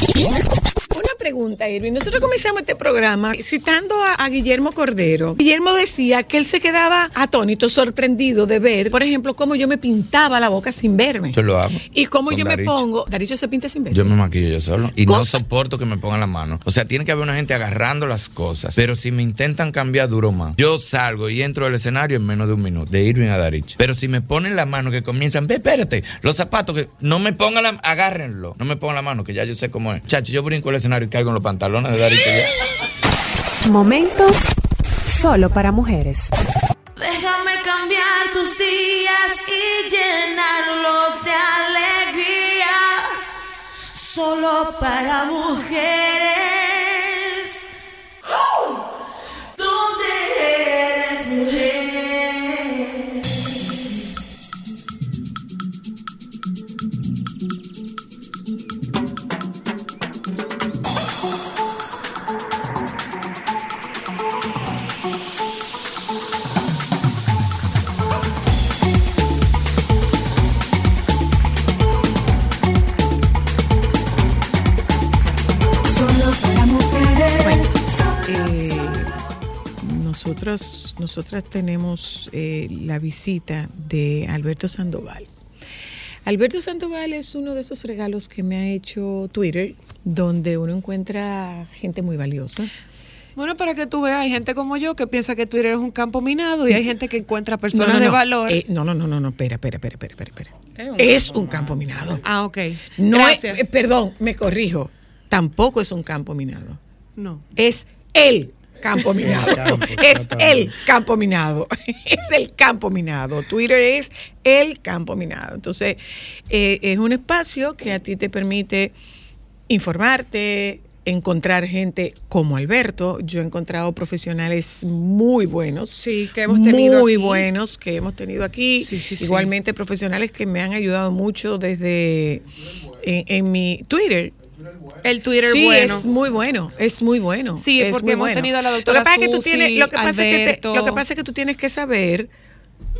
Pregunta, Irving. Nosotros comenzamos este programa citando a, a Guillermo Cordero. Guillermo decía que él se quedaba atónito, sorprendido de ver, por ejemplo, cómo yo me pintaba la boca sin verme. Yo lo hago. Y cómo yo me pongo. Daricho se pinta sin verse. Yo me maquillo yo solo. Y no soporto que me pongan la mano. O sea, tiene que haber una gente agarrando las cosas. Pero si me intentan cambiar, duro más. Yo salgo y entro al escenario en menos de un minuto. De Irving a Darich. Pero si me ponen la mano que comienzan, ve, espérate. Los zapatos que no me pongan la agárrenlo. No me pongan la mano, que ya yo sé cómo es. Chacho, yo brinco el escenario y caigo en los pantalones de ya. Momentos solo para mujeres. Déjame cambiar tus días y llenarlos de alegría. Solo para mujeres. Nosotros, nosotras tenemos eh, la visita de Alberto Sandoval. Alberto Sandoval es uno de esos regalos que me ha hecho Twitter, donde uno encuentra gente muy valiosa. Bueno, para que tú veas, hay gente como yo que piensa que Twitter es un campo minado y hay gente que encuentra *laughs* personas No, no, de valor. Eh, no, no, no, no, no, espera, espera, espera, espera, espera. espera. Es un campo minado. ah, ok. No es, Gracias. eh, perdón, me corrijo. Tampoco es un campo minado. no. es el campo minado. campo, *laughs* es el campo minado. *laughs* es el campo minado. Twitter es el campo minado. Entonces, eh, es un espacio que a ti te permite informarte, encontrar gente como Alberto. Yo he encontrado profesionales muy buenos. Sí, que hemos tenido Muy aquí. buenos que hemos tenido aquí. Sí, sí, sí. Igualmente profesionales que me han ayudado mucho desde en, en mi Twitter. El Twitter sí, bueno. es muy bueno, es muy bueno. Sí, es porque muy hemos bueno. tenido a la Lo doctora que pasa es que tú Susi, tienes, lo que pasa es que te- lo que pasa es que tú tienes que saber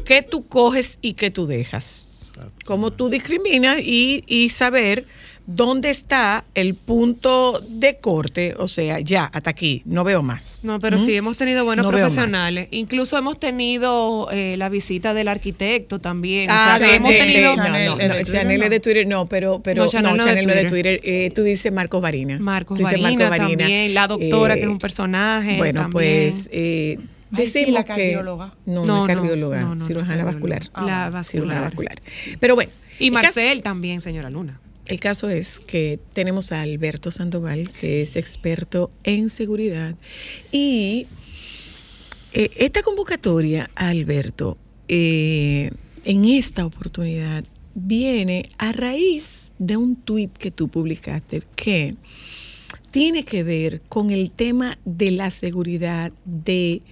qué tú coges y qué tú dejas. Cómo tú discriminas y, y saber dónde está el punto de corte, o sea, ya, hasta aquí, no veo más. No, pero ¿Mm? sí, hemos tenido buenos No profesionales. Incluso hemos tenido eh, la visita del arquitecto también. Ah, o sea, de- hemos tenido... no, no, Chanel, no, ¿es de Twitter, Chanel no? es de Twitter, no, pero, pero No, Chanel no es de Chanel no de Twitter. Twitter. Eh, tú dices Marcos Varina. Marcos Tú dices Varina Marcos Varina. también, la doctora Eh, que es un personaje. Bueno, también. pues eh, Ay, sí, decimos la que cardióloga. no, no, No, es no, cardióloga, no, no, cirujana no, vascular. La Cirujana vascular. vascular. Pero bueno, Y caso- Marcel también, señora Luna. El caso es que tenemos a Alberto Sandoval, que es experto en seguridad. Y eh, esta convocatoria, Alberto, eh, en esta oportunidad viene a raíz de un tuit que tú publicaste que tiene que ver con el tema de la seguridad de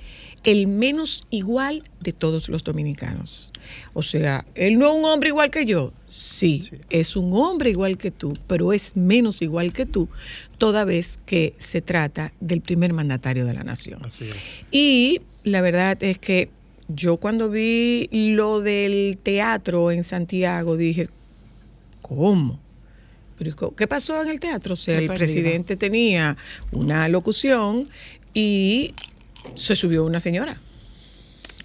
el menos igual de todos los dominicanos. O sea, él no es un hombre igual que yo. Sí, Sí. es un hombre igual que tú, pero es menos igual que tú, toda vez que se trata del primer mandatario de la nación. Así es. Y la verdad es que yo cuando vi lo del teatro en Santiago dije, ¿cómo? Pero, ¿co- ¿Qué pasó en el teatro? O sea, el presidente tenía una locución y se subió una señora.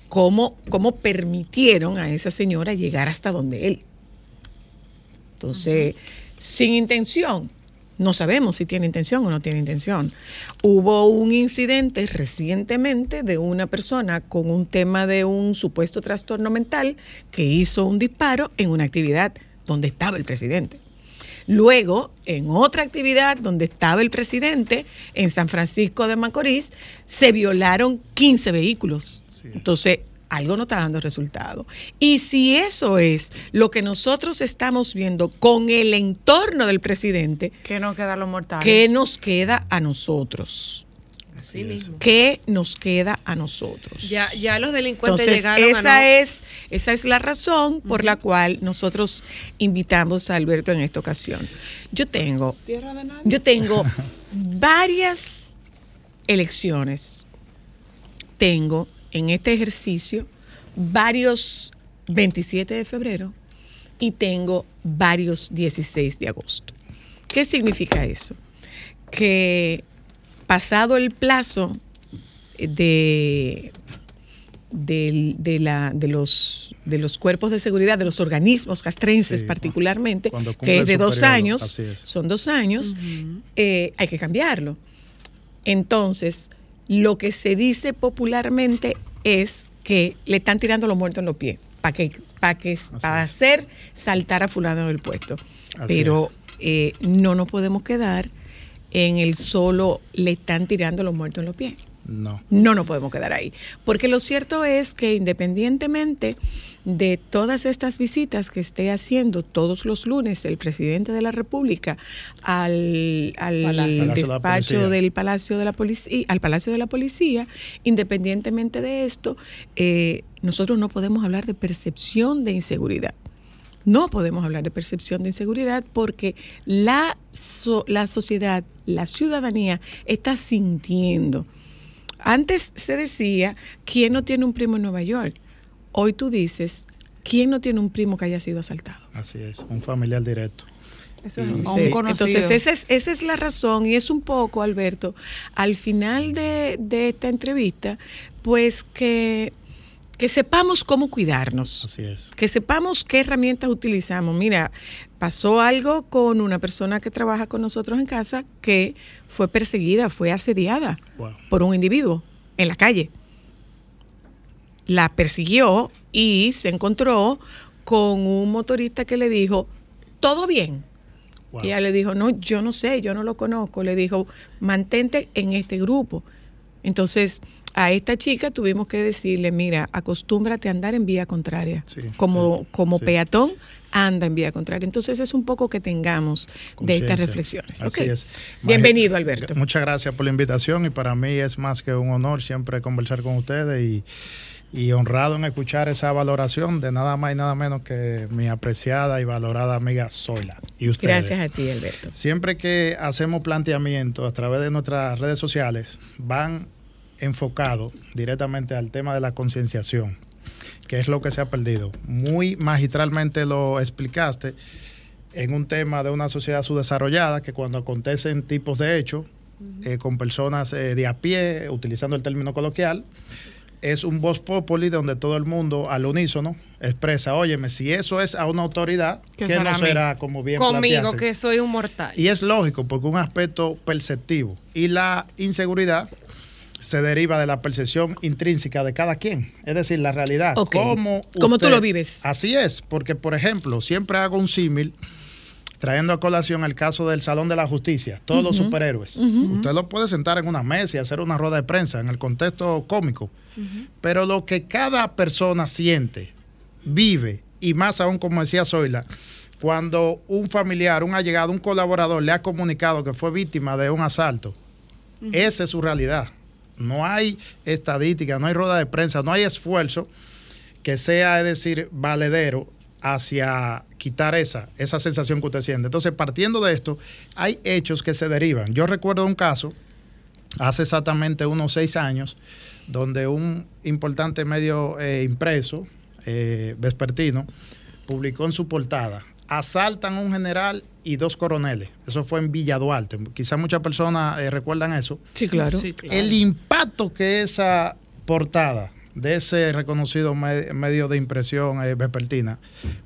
¿Cómo, ¿Cómo permitieron a esa señora llegar hasta donde él? Entonces, sin intención, no sabemos si tiene intención o no tiene intención. Hubo un incidente recientemente de una persona con un tema de un supuesto trastorno mental que hizo un disparo en una actividad donde estaba el presidente. Luego, en otra actividad donde estaba el presidente, en San Francisco de Macorís, se violaron 15 vehículos. Sí. Entonces, algo no está dando resultado. Y si eso es lo que nosotros estamos viendo con el entorno del presidente, Que no queda lo mortal. ¿qué nos queda a nosotros? Así es. mismo. ¿Qué nos queda a nosotros? Ya, ya los delincuentes Entonces, llegaron a esa no- es, esa es la razón por la cual nosotros invitamos a Alberto en esta ocasión. Yo tengo, Tierra de nadie. yo tengo varias elecciones tengo en este ejercicio varios 27 de febrero y tengo varios 16 de agosto. ¿Qué significa eso? Que pasado el plazo de, de, la, de, los, de los cuerpos de seguridad, de los organismos castrenses Sí, particularmente, que es de dos periodo, años, son dos años, eh, hay que cambiarlo. Entonces, lo que se dice popularmente es que le están tirando los muertos en los pies para que, para que para hacer saltar a fulano del puesto. Así Pero eh, no nos podemos quedar en el solo le están tirando los muertos en los pies. No. No nos podemos quedar ahí. Porque lo cierto es que independientemente de todas estas visitas que esté haciendo todos los lunes el presidente de la República al, al Palacio. De despacho del Palacio de la Policía, al Palacio de la Policía, independientemente de esto, eh, nosotros no podemos hablar de percepción de inseguridad. No podemos hablar de percepción de inseguridad porque la, so- la sociedad, la ciudadanía está sintiendo. Antes se decía, ¿quién no tiene un primo en Nueva York? Hoy tú dices, ¿quién no tiene un primo que haya sido asaltado? Así es, un familiar directo. Eso es conocido. Entonces, esa es, esa es la razón y es un poco, Alberto, al final de, de esta entrevista, pues que, que sepamos cómo cuidarnos. Así es. Que sepamos qué herramientas utilizamos. Mira, pasó algo con una persona que trabaja con nosotros en casa que fue perseguida, fue asediada Wow. por un individuo en la calle. La persiguió y se encontró con un motorista que le dijo, todo bien. Wow. Y ella le dijo, no, yo no sé, yo no lo conozco. Le dijo, mantente en este grupo. Entonces, a esta chica tuvimos que decirle, mira, acostúmbrate a andar en vía contraria. Sí, como sí, como sí. peatón, anda en vía contraria. Entonces, es un poco que tengamos de estas reflexiones. Así Ok. es. Bienvenido, Alberto. Muchas gracias por la invitación y para mí es más que un honor siempre conversar con ustedes y, y honrado en escuchar esa valoración de nada más y nada menos que mi apreciada y valorada amiga Zoila. Y ustedes. Gracias a ti, Alberto. Siempre que hacemos planteamientos a través de nuestras redes sociales, van enfocados directamente al tema de la concienciación, que es lo que se ha perdido. Muy magistralmente lo explicaste en un tema de una sociedad subdesarrollada, que cuando acontecen tipos de hechos eh, con personas eh, de a pie, utilizando el término coloquial, es un voz populi donde todo el mundo al unísono expresa, óyeme, si eso es a una autoridad, ¿Qué ¿qué será no será como bien Conmigo, planteaste? que soy un mortal. Y es lógico, porque un aspecto perceptivo y la inseguridad se deriva de la percepción intrínseca de cada quien, es decir, la realidad. Ok. ¿Cómo, ¿Cómo tú lo vives? Así es, porque por ejemplo, siempre hago un símil trayendo a colación el caso del Salón de la Justicia, todos los superhéroes. Usted lo puede sentar en una mesa y hacer una rueda de prensa en el contexto cómico, pero lo que cada persona siente, vive, y más aún, como decía Zoila, cuando un familiar, un allegado, un colaborador le ha comunicado que fue víctima de un asalto, esa es su realidad. No hay estadística, no hay rueda de prensa, no hay esfuerzo que sea, es decir, valedero hacia quitar esa, esa sensación que usted siente. Entonces, partiendo de esto, hay hechos que se derivan. Yo recuerdo un caso, hace exactamente unos seis años, donde un importante medio eh, impreso, eh, vespertino, publicó en su portada, asaltan a un general y dos coroneles. Eso fue en Villa Duarte. Quizás muchas personas eh, recuerdan eso. Sí, claro. Sí, claro. El impacto que esa portada de ese reconocido me- medio de impresión eh, vespertina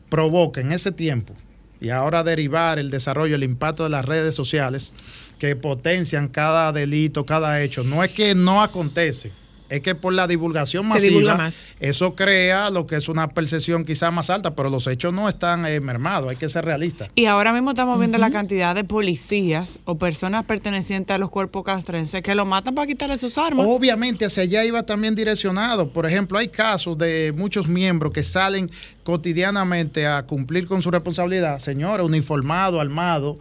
provoca en ese tiempo y ahora derivar el desarrollo, el impacto de las redes sociales que potencian cada delito, cada hecho. No es que no acontece, es que por la divulgación masiva, divulga más. eso crea lo que es una percepción quizás más alta, pero los hechos no están eh, mermados, hay que ser realistas. Y ahora mismo estamos viendo la cantidad de policías o personas pertenecientes a los cuerpos castrenses que lo matan para quitarle sus armas. Obviamente hacia allá iba también direccionado. Por ejemplo, hay casos de muchos miembros que salen cotidianamente a cumplir con su responsabilidad, señores, uniformado, armado,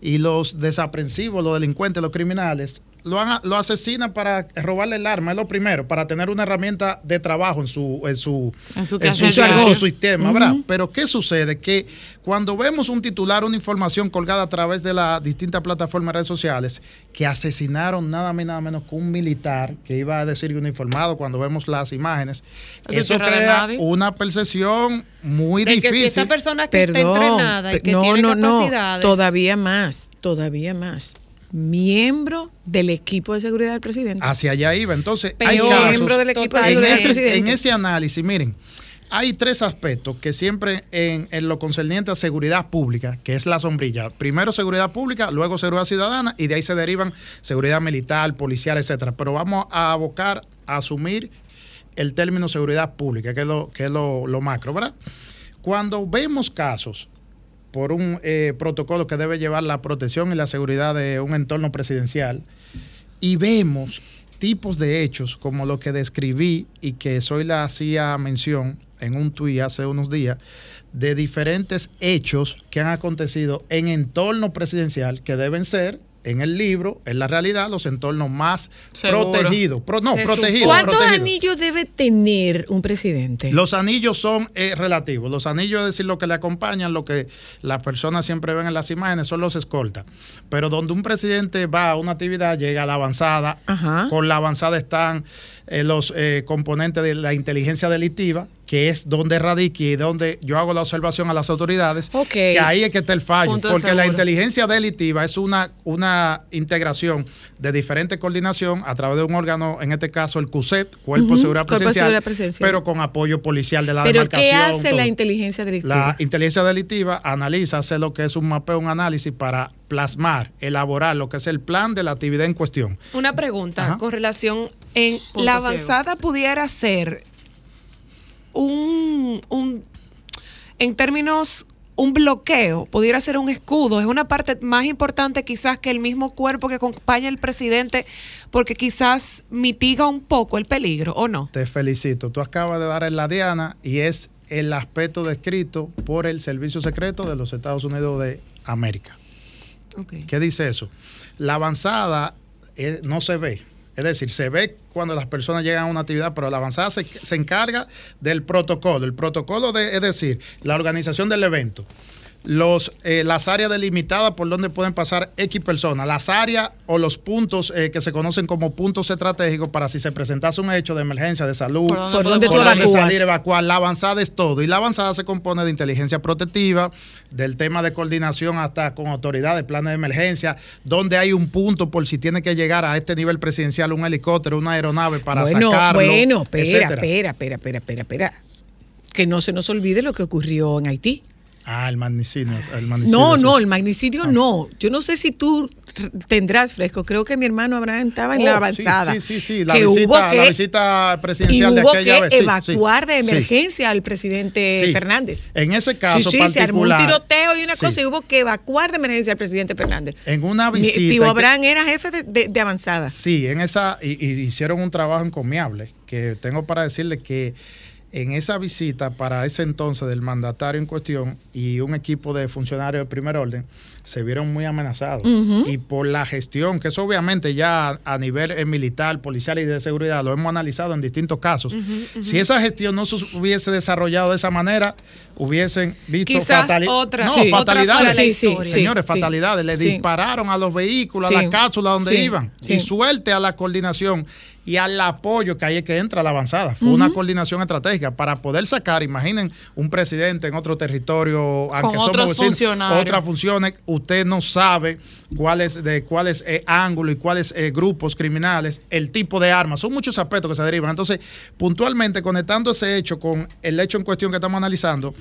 y los desaprensivos, los delincuentes, los criminales, lo, han- lo asesinan para robarle el arma, es lo primero, para tener una herramienta de trabajo en su, en su, En su en su, quehacer en su diario. sistema, ¿verdad? Pero ¿qué sucede? Que cuando vemos un titular, una información colgada a través de las distintas plataformas de redes sociales, que asesinaron nada más y nada menos que un militar que iba a decir uniformado cuando vemos las imágenes, eso crea una percepción muy De que si difícil. esta persona que está entrenada y que no, tiene no, no, capacidades. todavía más, todavía más. Miembro del equipo de seguridad del presidente. Hacia allá iba. Entonces, hay casos. Miembro del equipo de en, seguridad del ese, presidente. en ese análisis, miren, hay tres aspectos que siempre en, en lo concerniente a seguridad pública, que es la sombrilla. Primero seguridad pública, luego seguridad ciudadana y de ahí se derivan seguridad militar, policial, etcétera. Pero vamos a abocar a asumir el término seguridad pública, que es lo, que es lo, lo macro, ¿verdad? Cuando vemos casos por un eh, protocolo que debe llevar la protección y la seguridad de un entorno presidencial. Y vemos tipos de hechos como lo que describí y que Zoila hacía mención en un tuit hace unos días de diferentes hechos que han acontecido en entorno presidencial que deben ser en el libro, en la realidad, los entornos más Seguro. protegidos. Pro- no, protegidos. ¿Cuántos anillos debe tener un presidente? Los anillos son eh, relativos. Los anillos, es decir, lo que le acompañan, lo que las personas siempre ven en las imágenes, son los escoltas. Pero donde un presidente va a una actividad, llega a la avanzada. Con la avanzada están eh, los eh, componentes de la inteligencia delictiva, que es donde radica y donde yo hago la observación a las autoridades. Que ahí es que está el fallo. Punto porque la inteligencia delictiva es una, una integración de diferente coordinación a través de un órgano, en este caso el CUSEP, Cuerpo de Seguridad Cuerpo de Presidencial, Seguridad Presidencial. pero con apoyo policial de la ¿Pero demarcación. qué hace todo. la inteligencia delictiva? La inteligencia delictiva analiza, hace lo que es un mapeo, un análisis para plasmar, elaborar lo que es el plan de la actividad en cuestión. Una pregunta Ajá. con relación en Punto la ciego. avanzada pudiera ser un, un en términos un bloqueo, pudiera ser un escudo, es una parte más importante quizás que el mismo cuerpo que acompaña al presidente porque quizás mitiga un poco el peligro o no. Te felicito. Tú acabas de dar en la diana y es el aspecto descrito por el Servicio Secreto de los Estados Unidos de América. ¿Qué dice eso? La avanzada eh, no se ve. Es decir, se ve cuando las personas llegan a una actividad, pero la avanzada se, se encarga del protocolo. El protocolo de, es decir, la organización del evento. Los, eh, las áreas delimitadas por donde pueden pasar X personas, las áreas o los puntos eh, que se conocen como puntos estratégicos para si se presentase un hecho de emergencia de salud, Por donde Por donde tú evacúas. salir, evacuar. La avanzada es todo. Y la avanzada se compone de inteligencia protectiva, del tema de coordinación hasta con autoridades, planes de emergencia, donde hay un punto por si tiene que llegar a este nivel presidencial un helicóptero, una aeronave para bueno, sacarlo. bueno, espera, etcétera. espera, espera, espera, espera, espera. Que no se nos olvide lo que ocurrió en Haití. Ah, el magnicidio. El magnicidio, No, no, el magnicidio no. Yo no sé si tú tendrás fresco. Creo que mi hermano Abraham estaba en Oh, la sí, avanzada. Sí, sí, sí, la, que visita, hubo que, la visita y presidencial de aquella que vez. sí, sí, evacuar de sí. emergencia al presidente Sí. Fernández. En ese caso sí, sí, se armó un particular, tiroteo y una cosa y hubo que evacuar de emergencia al presidente Fernández. En una Mi visita. que- Abraham era jefe de, de- de avanzada. Sí, en esa, y, y hicieron un trabajo encomiable, que tengo para decirle que en esa visita para ese entonces del mandatario en cuestión y un equipo de funcionarios de primer orden se vieron muy amenazados. Y por la gestión, que eso obviamente ya a nivel eh, militar, policial y de seguridad lo hemos analizado en distintos casos. Si esa gestión no se hubiese desarrollado de esa manera, hubiesen visto fatali- otra- no, sí, otra fatalidades. la Sí. Señores, fatalidades. Le dispararon a los vehículos, a la cápsula donde iban. Y suerte a la coordinación y al apoyo que ahí es que entra la avanzada. Fue una coordinación estratégica para poder sacar, imaginen, un presidente en otro territorio, aunque somos otros vecinos, otras funciones, usted no sabe cuáles de cuáles eh, ángulos y cuáles eh, grupos criminales, el tipo de armas, son muchos aspectos que se derivan. Entonces, puntualmente conectando ese hecho con el hecho en cuestión que estamos analizando,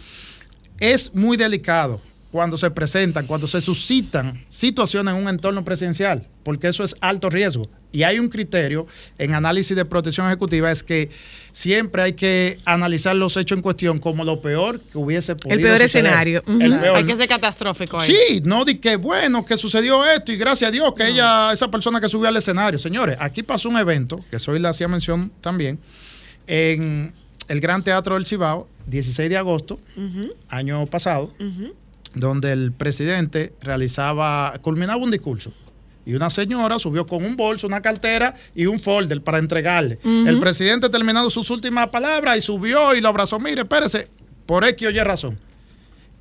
es muy delicado cuando se presentan, cuando se suscitan situaciones en un entorno presidencial, porque eso es alto riesgo. Y hay un criterio en análisis de protección ejecutiva, es que siempre hay que analizar los hechos en cuestión como lo peor que hubiese podido peor suceder. escenario. Ujú. El peor. Hay que ser catastrófico ahí. Sí, no di que bueno que sucedió esto y gracias a Dios que ella, esa persona que subió al escenario. Señores, aquí pasó un evento, que soy le hacía mención también, en el Gran Teatro del Cibao, 16 de agosto, año pasado, donde el presidente realizaba, culminaba un discurso Y una señora subió con un bolso, una cartera y un folder para entregarle. El presidente terminando sus últimas palabras y subió y lo abrazó. Mire, espérese, por X o Y razón.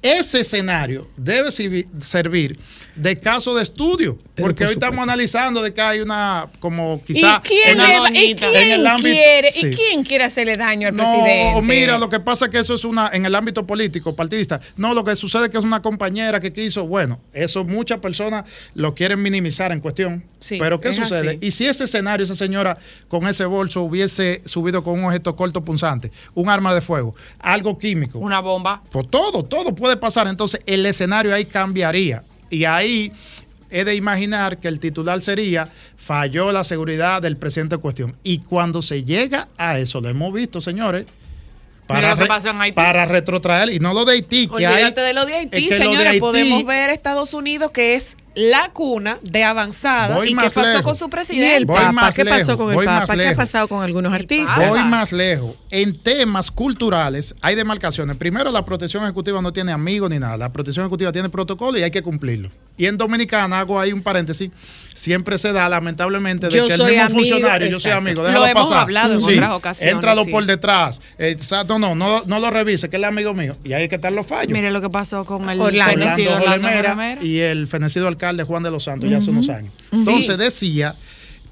Ese escenario debe servir de caso de estudio, porque hoy estamos analizando de que hay una, como quizá... ¿Y quién, en el- y en quién el ámbito- quiere, sí. ¿y quién quiere hacerle daño al No, presidente? mira, lo que pasa es que eso es una, en el ámbito político, partidista. No, lo que sucede es que es una compañera que quiso, bueno, eso muchas personas lo quieren minimizar en cuestión. Sí, pero ¿qué sucede? así. Y si ese escenario, esa señora con ese bolso hubiese subido con un objeto corto punzante, un arma de fuego, algo químico, Una bomba. pues todo, todo puede pasar. Entonces el escenario ahí cambiaría. Y ahí he de imaginar que el titular sería falló la seguridad del presidente en cuestión. Y cuando se llega a eso, lo hemos visto, señores. Mira lo que re- pasó en Haití. para retrotraer, y no lo de Haití, que hay. De lo de Haití, es que lo de señores. Haití- Podemos ver Estados Unidos, que es la cuna de avanzada. Voy ¿Y qué más pasó lejos. con su ¿Y el presidente? Voy Papa? más ¿Qué pasó con el voy Papa? ¿Qué ha pasado con algunos artistas? Voy más lejos. En temas culturales hay demarcaciones. Primero, la protección ejecutiva no tiene amigos ni nada. La protección ejecutiva tiene protocolo y hay que cumplirlo. Y en Dominicana, hago ahí un paréntesis, siempre se da lamentablemente de Yo que el mismo amigo, funcionario, yo soy amigo, Lo déjalo hemos pasar. hablado en otras ocasiones, Éntralo sí. por detrás. Exacto, no, no, no lo revise, que él es amigo mío. Y ahí hay que estar los fallos. Mire lo que pasó con el Orlando. Orlando y el fenecido alcalde Juan de los Santos ya hace unos años. Entonces decía,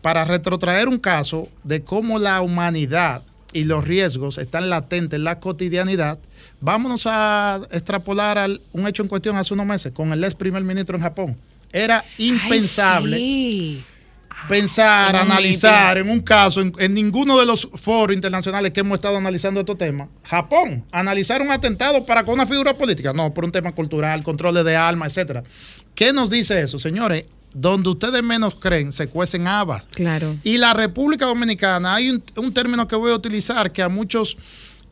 para retrotraer un caso de cómo la humanidad y los riesgos están latentes en la cotidianidad, vámonos a extrapolar al, un hecho en cuestión hace unos meses con el ex primer ministro en Japón. Era impensable Sí. Pensar, En analizar en un caso, en, en ninguno de los foros internacionales que hemos estado analizando estos temas, Japón, analizar un atentado para con una figura política, no, por un tema cultural, controles de armas, etcétera. ¿Qué nos dice eso, señores? Donde ustedes menos creen, se cuecen habas. Claro. Y la República Dominicana, hay un, un término que voy a utilizar que a muchos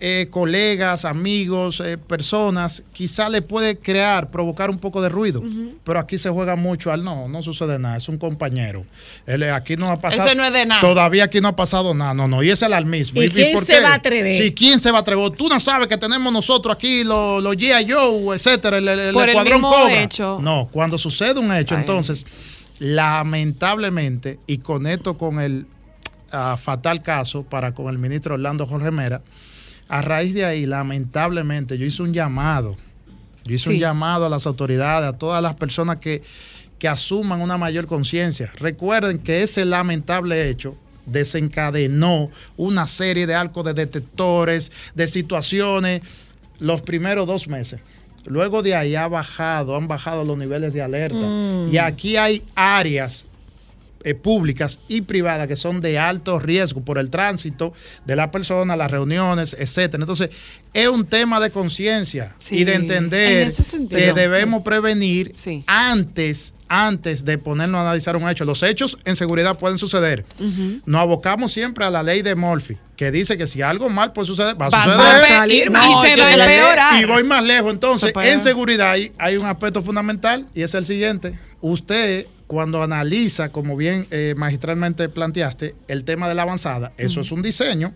eh, colegas, amigos, eh, personas, quizá le puede crear, provocar un poco de ruido. Pero aquí se juega mucho al no, no sucede nada, es un compañero. Él, eh, aquí no ha pasado. Ese no es de nada. Todavía aquí no ha pasado nada, no, no, y es el alarmismo. ¿Y quién se va a atrever? Sí, ¿quién se va a atrever? Tú no sabes que tenemos nosotros aquí los los G.I. Joe, etcétera, el, el- Por el escuadrón mismo Cobra. hecho. No, cuando sucede un hecho, Ay. entonces, lamentablemente, y conecto con el ah, fatal caso para con el ministro Orlando Jorge Mera, a raíz de ahí, lamentablemente, yo hice un llamado. Yo hice un llamado a las autoridades, a todas las personas que, que asuman una mayor conciencia. Recuerden que ese lamentable hecho desencadenó una serie de arcos de detectores, de situaciones, los primeros dos meses. Luego de ahí ha bajado, han bajado los niveles de alerta. Y aquí hay áreas eh, públicas y privadas que son de alto riesgo por el tránsito de la persona, las reuniones, etcétera. Entonces, es un tema de conciencia Sí, y de entender en ese sentido. que debemos prevenir Sí. antes, antes de ponernos a analizar un hecho. Los hechos en seguridad pueden suceder. Nos abocamos siempre a la ley de Murphy, que dice que si algo mal puede suceder, va a Va a suceder. salir mal No, y se yo va a te la- empeorar. Y voy más lejos. Entonces, en seguridad hay, hay un aspecto fundamental y es el siguiente. Usted, cuando analiza, como bien eh, magistralmente planteaste, el tema de la avanzada, eso es un diseño.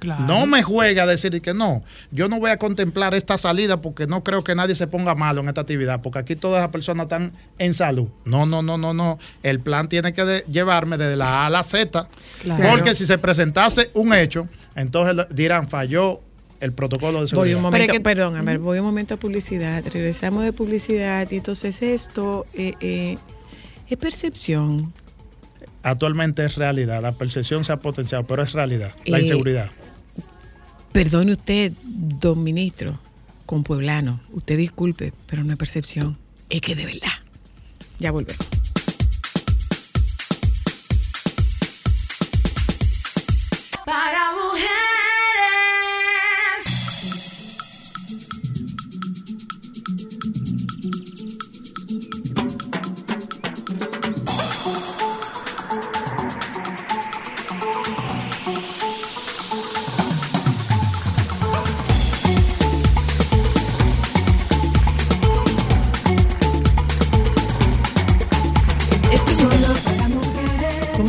Claro. No me juega a decir que no, yo no voy a contemplar esta salida porque no creo que nadie se ponga malo en esta actividad, porque aquí todas las personas están en salud. No, no, no, no, no. El plan tiene que de- llevarme desde la A a la Z, Claro. porque si se presentase un hecho, entonces dirán, falló el protocolo de Voy seguridad. un momento, que- perdón, a ver, voy un momento a publicidad. Regresamos de publicidad y entonces esto eh, eh, es percepción. Actualmente es realidad, la percepción se ha potenciado, pero es realidad, la Eh, inseguridad. Perdone usted, don ministro, con pueblano. Usted disculpe, pero no es percepción. Es que de verdad. Ya volvemos.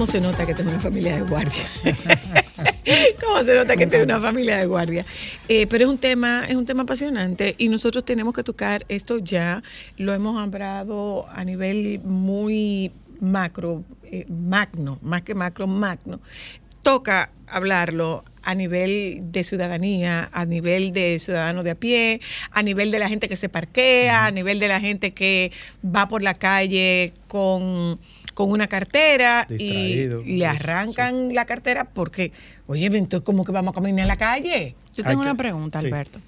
Se nota que tengo una familia de guardia? *laughs* ¿Cómo se nota que tengo una familia de guardia? Eh, pero es un tema, es un tema apasionante y nosotros tenemos que tocar esto ya. Lo hemos hablado a nivel muy macro, eh, magno, más que macro, magno, toca hablarlo a nivel de ciudadanía, a nivel de ciudadano de a pie, a nivel de la gente que se parquea, a nivel de la gente que va por la calle con, con una cartera y le arrancan la cartera porque, oye, entonces ¿cómo que vamos a caminar en la calle? Yo Hay tengo que- una pregunta, sí. Alberto.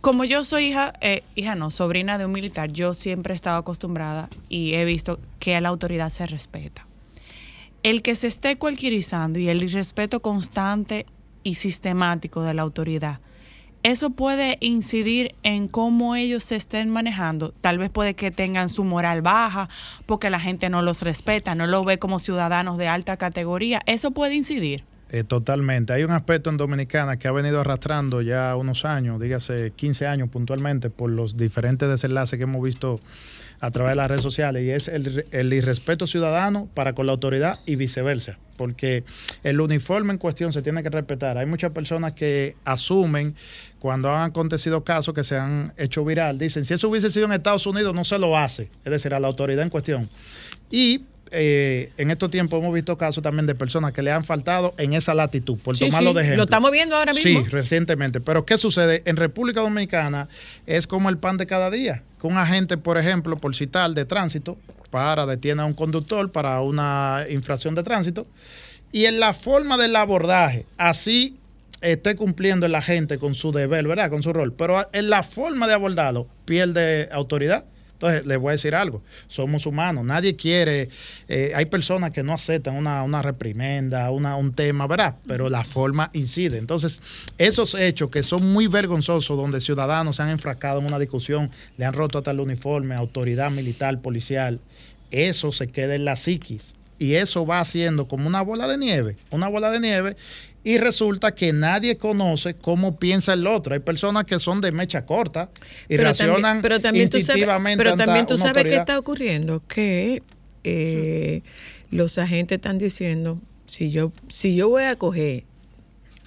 Como yo soy hija, eh, hija no, sobrina de un militar, yo siempre he estado acostumbrada y he visto que a la autoridad se respeta. El que se esté cualquierizando y el irrespeto constante y sistemático de la autoridad, eso puede incidir en cómo ellos se estén manejando. Tal vez puede que tengan su moral baja porque la gente no los respeta, no los ve como ciudadanos de alta categoría. Eso puede incidir. Eh, totalmente. Hay un aspecto en Dominicana que ha venido arrastrando ya unos años, dígase 15 años puntualmente, por los diferentes desenlaces que hemos visto a través de las redes sociales, y es el, el irrespeto ciudadano para con la autoridad y viceversa, porque el uniforme en cuestión se tiene que respetar. Hay muchas personas que asumen cuando han acontecido casos que se han hecho viral, dicen, si eso hubiese sido en Estados Unidos, no se lo hace, es decir, a la autoridad en cuestión. Y eh, en estos tiempos hemos visto casos también de personas que le han faltado en esa latitud, por Sí, tomarlo sí, de ejemplo. Lo estamos viendo ahora Sí, mismo. recientemente. Pero ¿qué sucede? En República Dominicana es como el pan de cada día. Que un agente, por ejemplo, por citar de tránsito, para, detiene a un conductor para una infracción de tránsito. Y en la forma del abordaje, así esté cumpliendo el agente con su deber, ¿verdad? Con su rol. Pero en la forma de abordarlo, pierde autoridad. Entonces, les voy a decir algo, somos humanos, nadie quiere, eh, hay personas que no aceptan una, una reprimenda, una, un tema, ¿verdad? Pero la forma incide. Entonces, esos hechos que son muy vergonzosos, donde ciudadanos se han enfrascado en una discusión, le han roto hasta el uniforme, autoridad militar, policial, eso se queda en la psiquis. Y eso va haciendo como una bola de nieve, una bola de nieve, y resulta que nadie conoce cómo piensa el otro. Hay personas que son de mecha corta y Pero reaccionan también, pero también tú sabes, instintivamente pero también tú sabes qué está ocurriendo, que eh, los agentes están diciendo, si yo, si yo voy a coger,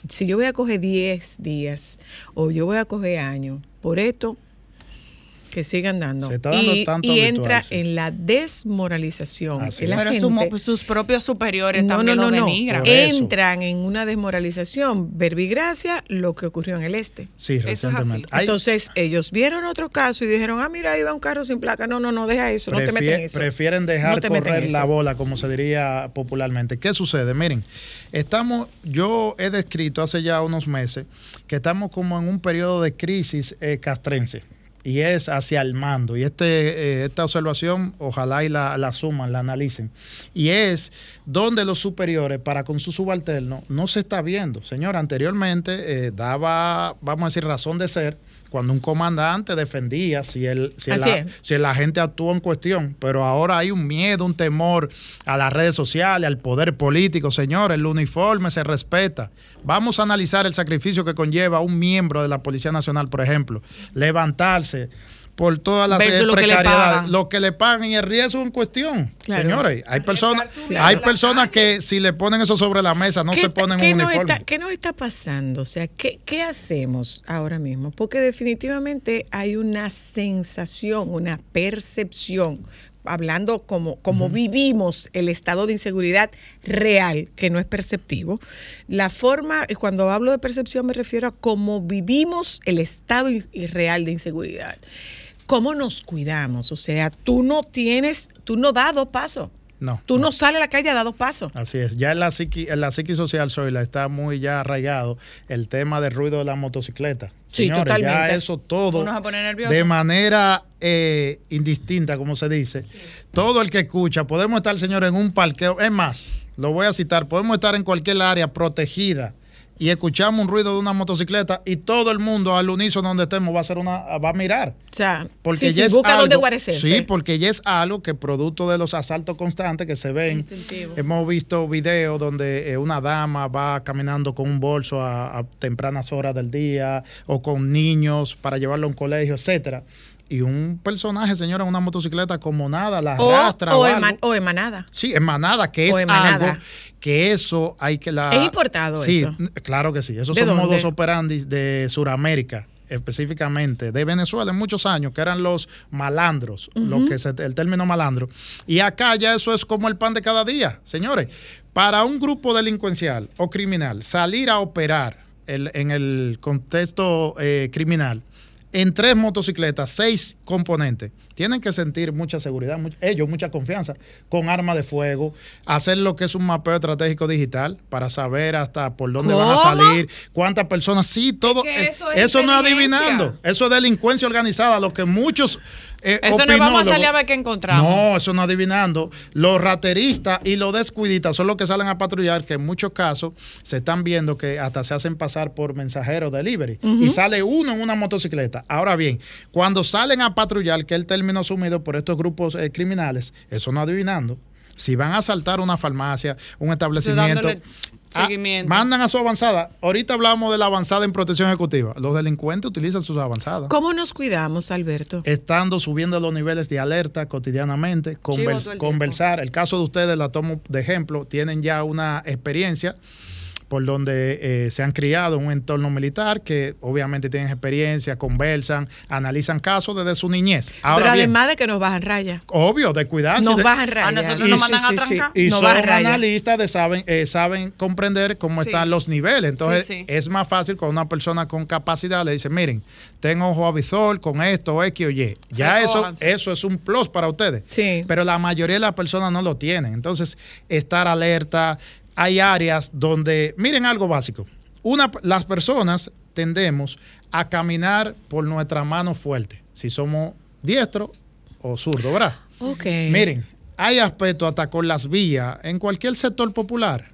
si yo voy a coger 10 días o yo voy a coger años por esto, que sigan dando. Se está dando y tanto y habitual, entra sí. en la desmoralización. Así. Pero su sus propios superiores no, también no, lo no, no. denigran. Entran en una desmoralización. Verbigracia, lo que ocurrió en el este. Sí, Eso es así. recientemente. Hay- Entonces, ellos vieron otro caso y dijeron, ah, mira, ahí va un carro sin placa. No, no, no, deja eso, no te Prefie- metes en eso. Prefieren dejar correr la bola, como se diría popularmente. ¿Qué sucede? Miren, estamos, yo he descrito hace ya unos meses que estamos como en un periodo de crisis eh, castrense. Y es hacia el mando. Y este, eh, esta observación, ojalá y la, la suman, la analicen. Y es donde los superiores, para con su subalterno, no se está viendo. Señor, anteriormente eh, daba, vamos a decir, razón de ser cuando un comandante defendía si el, si es. si la gente actuó en cuestión, pero ahora hay un miedo, un temor a las redes sociales, al poder político. Señores, el uniforme se respeta. Vamos a analizar el sacrificio que conlleva un miembro de la Policía Nacional, por ejemplo, levantarse por todas las eh, lo que le precariedades, pagan. lo que le pagan y el riesgo en cuestión. Claro. Señores, hay personas, Claro. hay personas que si le ponen eso sobre la mesa no ¿Qué se ponen un uniforme. está- ¿Qué nos está pasando? O sea, ¿qué, ¿qué hacemos ahora mismo? Porque definitivamente hay una sensación, una percepción, hablando como, como vivimos el estado de inseguridad real, que no es perceptivo. La forma, cuando hablo de percepción me refiero a cómo vivimos el estado in- real de inseguridad. ¿Cómo nos cuidamos? O sea, tú no tienes, tú no das dos pasos. No. Tú no sales a la calle a dar dos pasos. Así es, ya en la psiqui, en la psiqui social Zoila está muy ya arraigado el tema del ruido de la motocicleta. Sí, Señores, ya totalmente. eso todo de manera eh, indistinta, como se dice. Todo el que escucha, podemos estar, señores, en un parqueo, es más, lo voy a citar, podemos estar en cualquier área protegida y escuchamos un ruido de una motocicleta y todo el mundo al unísono donde estemos va a hacer una va a mirar. O sea, Porque sí, ya sí, es busca algo, dónde guarecerse. Sí, porque ya es algo que producto de los asaltos constantes que se ven. Hemos visto videos donde eh, una dama va caminando con un bolso a, a tempranas horas del día o con niños para llevarlo a un colegio, etcétera. Y un personaje, señora, en una motocicleta como nada, la arrastra o, o, eman- o emanada. Sí, emanada, que es O emanada. algo que eso hay que la... ¿Es importado sí, eso? claro que sí. Esos ¿De son dónde? modos operandi de Sudamérica. específicamente de Venezuela en muchos años, que eran los malandros, lo que se- el término malandro. Y acá ya eso es como el pan de cada día, señores. Para un grupo delincuencial o criminal salir a operar el- en el contexto eh, criminal en tres motocicletas, seis componentes. Tienen que sentir mucha seguridad, much- ellos mucha confianza, con arma de fuego, hacer lo que es un mapeo estratégico digital para saber hasta por dónde van a salir, cuántas personas, sí, todo. que eh, eso es eso no es adivinando, eso es delincuencia organizada, lo que muchos... eh, Eso no vamos a salir a ver qué encontramos. no, eso no adivinando. Los rateristas y los descuidistas son los que salen a patrullar, que en muchos casos se están viendo que hasta se hacen pasar por mensajeros delivery. Y sale uno en una motocicleta. Ahora bien, cuando salen a patrullar, que es el término asumido por estos grupos eh, criminales, eso no adivinando. Si van a asaltar una farmacia, un establecimiento, dándole ah, mandan a su avanzada. Ahorita hablamos de la avanzada en protección ejecutiva. Los delincuentes utilizan sus avanzadas ¿Cómo nos cuidamos, Alberto? estando subiendo los niveles de alerta cotidianamente, conver- todo el conversar. El caso de ustedes, la tomo de ejemplo, tienen ya una experiencia por donde eh, se han criado en un entorno militar, que obviamente tienen experiencia, conversan, analizan casos desde su niñez. Ahora Pero bien, además de que nos bajan raya. obvio, de cuidarse. Nos de- bajan raya. A nosotros Y- nos mandan Sí, a sí, sí. trancar. y No son analistas de saben, eh, saben comprender cómo Sí. están los niveles. Entonces, Sí, sí. es más fácil con una persona con capacidad le dice, miren, tengo ojo avisor con esto, X o Y. Ya eso, Recójanse. eso es un plus para ustedes. Sí. Pero la mayoría de las personas no lo tienen. Entonces, estar alerta. Hay áreas donde, miren algo básico. Una, las personas tendemos a caminar por nuestra mano fuerte, si somos diestro o zurdo, ¿verdad? Ok. Miren, hay aspectos hasta con las vías en cualquier sector popular.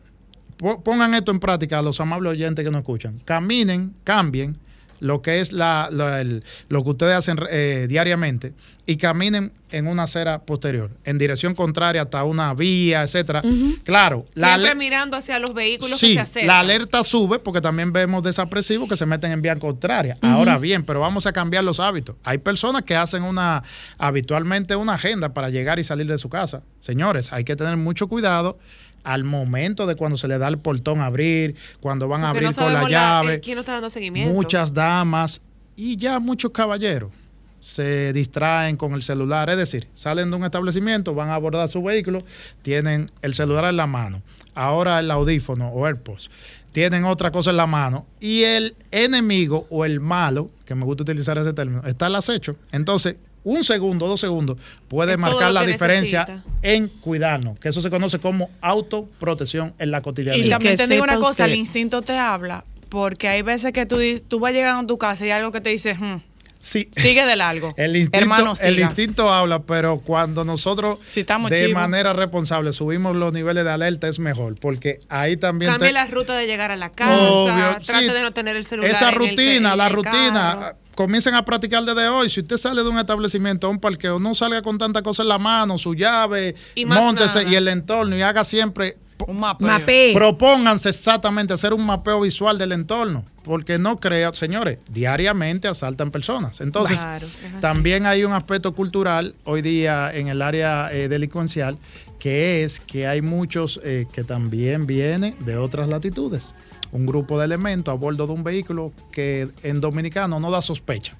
Po- Pongan esto en práctica, los amables oyentes que nos escuchan. Caminen, cambien lo que es la, la- el- lo que ustedes hacen eh, diariamente y caminen en una acera posterior, en dirección contraria hasta una vía, etcétera. Claro, la Siempre mirando hacia los vehículos que se acercan. la alerta sube porque también vemos desapresivos que se meten en vía contraria. Ahora bien, pero vamos a cambiar los hábitos. Hay personas que hacen una habitualmente una agenda para llegar y salir de su casa. Señores, hay que tener mucho cuidado al momento de cuando se le da el portón a abrir, cuando van a Porque no abrir con la llave. eh, ¿Quién no está dando seguimiento? Muchas damas y ya muchos caballeros se distraen con el celular, es decir, salen de un establecimiento, van a abordar su vehículo, tienen el celular en la mano, ahora el audífono o AirPods, tienen otra cosa en la mano y el enemigo o el malo, que me gusta utilizar ese término, está al acecho. Entonces, un segundo, dos segundos puede Es marcar la diferencia necesita. en cuidarnos, que eso se conoce como autoprotección en la Y cotidianidad. también que te digo una cosa, el instinto te habla, porque hay veces que tú, tú vas llegando a tu casa y hay algo que te dice, "Hmm, Sí. sigue de largo. *laughs* El instinto, Hermano, el instinto habla, pero cuando nosotros Si estamos de chivos. manera responsable subimos los niveles de alerta es mejor, porque ahí también Cambie te- la ruta de llegar a la casa. Obvio, trate sí. de no tener el celular. esa en el ce- rutina, en la el rutina, carro. Comiencen a practicar desde hoy. Si usted sale de un establecimiento a un parqueo, no salga con tanta cosa en la mano, su llave, Y nada. y el entorno y haga siempre Un mapeo. Mapé. Propónganse exactamente hacer un mapeo visual del entorno, porque no crean, señores, diariamente asaltan personas. Entonces, Claro, también hay un aspecto cultural hoy día en el área eh, delincuencial, que es que hay muchos eh, que también vienen de otras latitudes. Un grupo de elementos a bordo de un vehículo que en dominicano no da sospecha.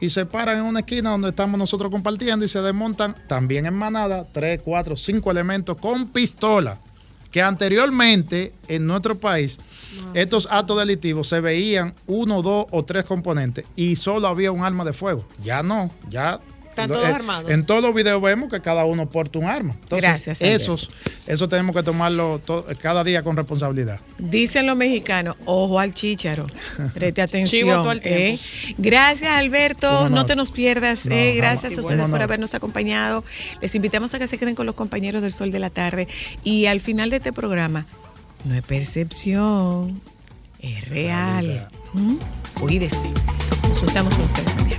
Y se paran en una esquina donde estamos nosotros compartiendo y se desmontan también en manada tres, cuatro, cinco elementos con pistola que anteriormente en nuestro país estos actos delictivos se veían uno, dos o tres componentes y solo había un arma de fuego. Ya no, ya. Están todos eh, armados. En todos los videos vemos que cada uno porta un arma. Entonces, Gracias, esos, eso tenemos que tomarlo to- cada día con responsabilidad. Dicen los mexicanos, ojo al chícharo. Preste *laughs* atención. ¿eh? Gracias, Alberto. No te nos pierdas. No, ¿eh? jamás. Gracias a ustedes por habernos acompañado. Les invitamos a que se queden con los compañeros del Sol de la Tarde. Y al final de este programa, no es percepción, es real. ¿Mm? Cuídese. Nos juntamos con ustedes mañana.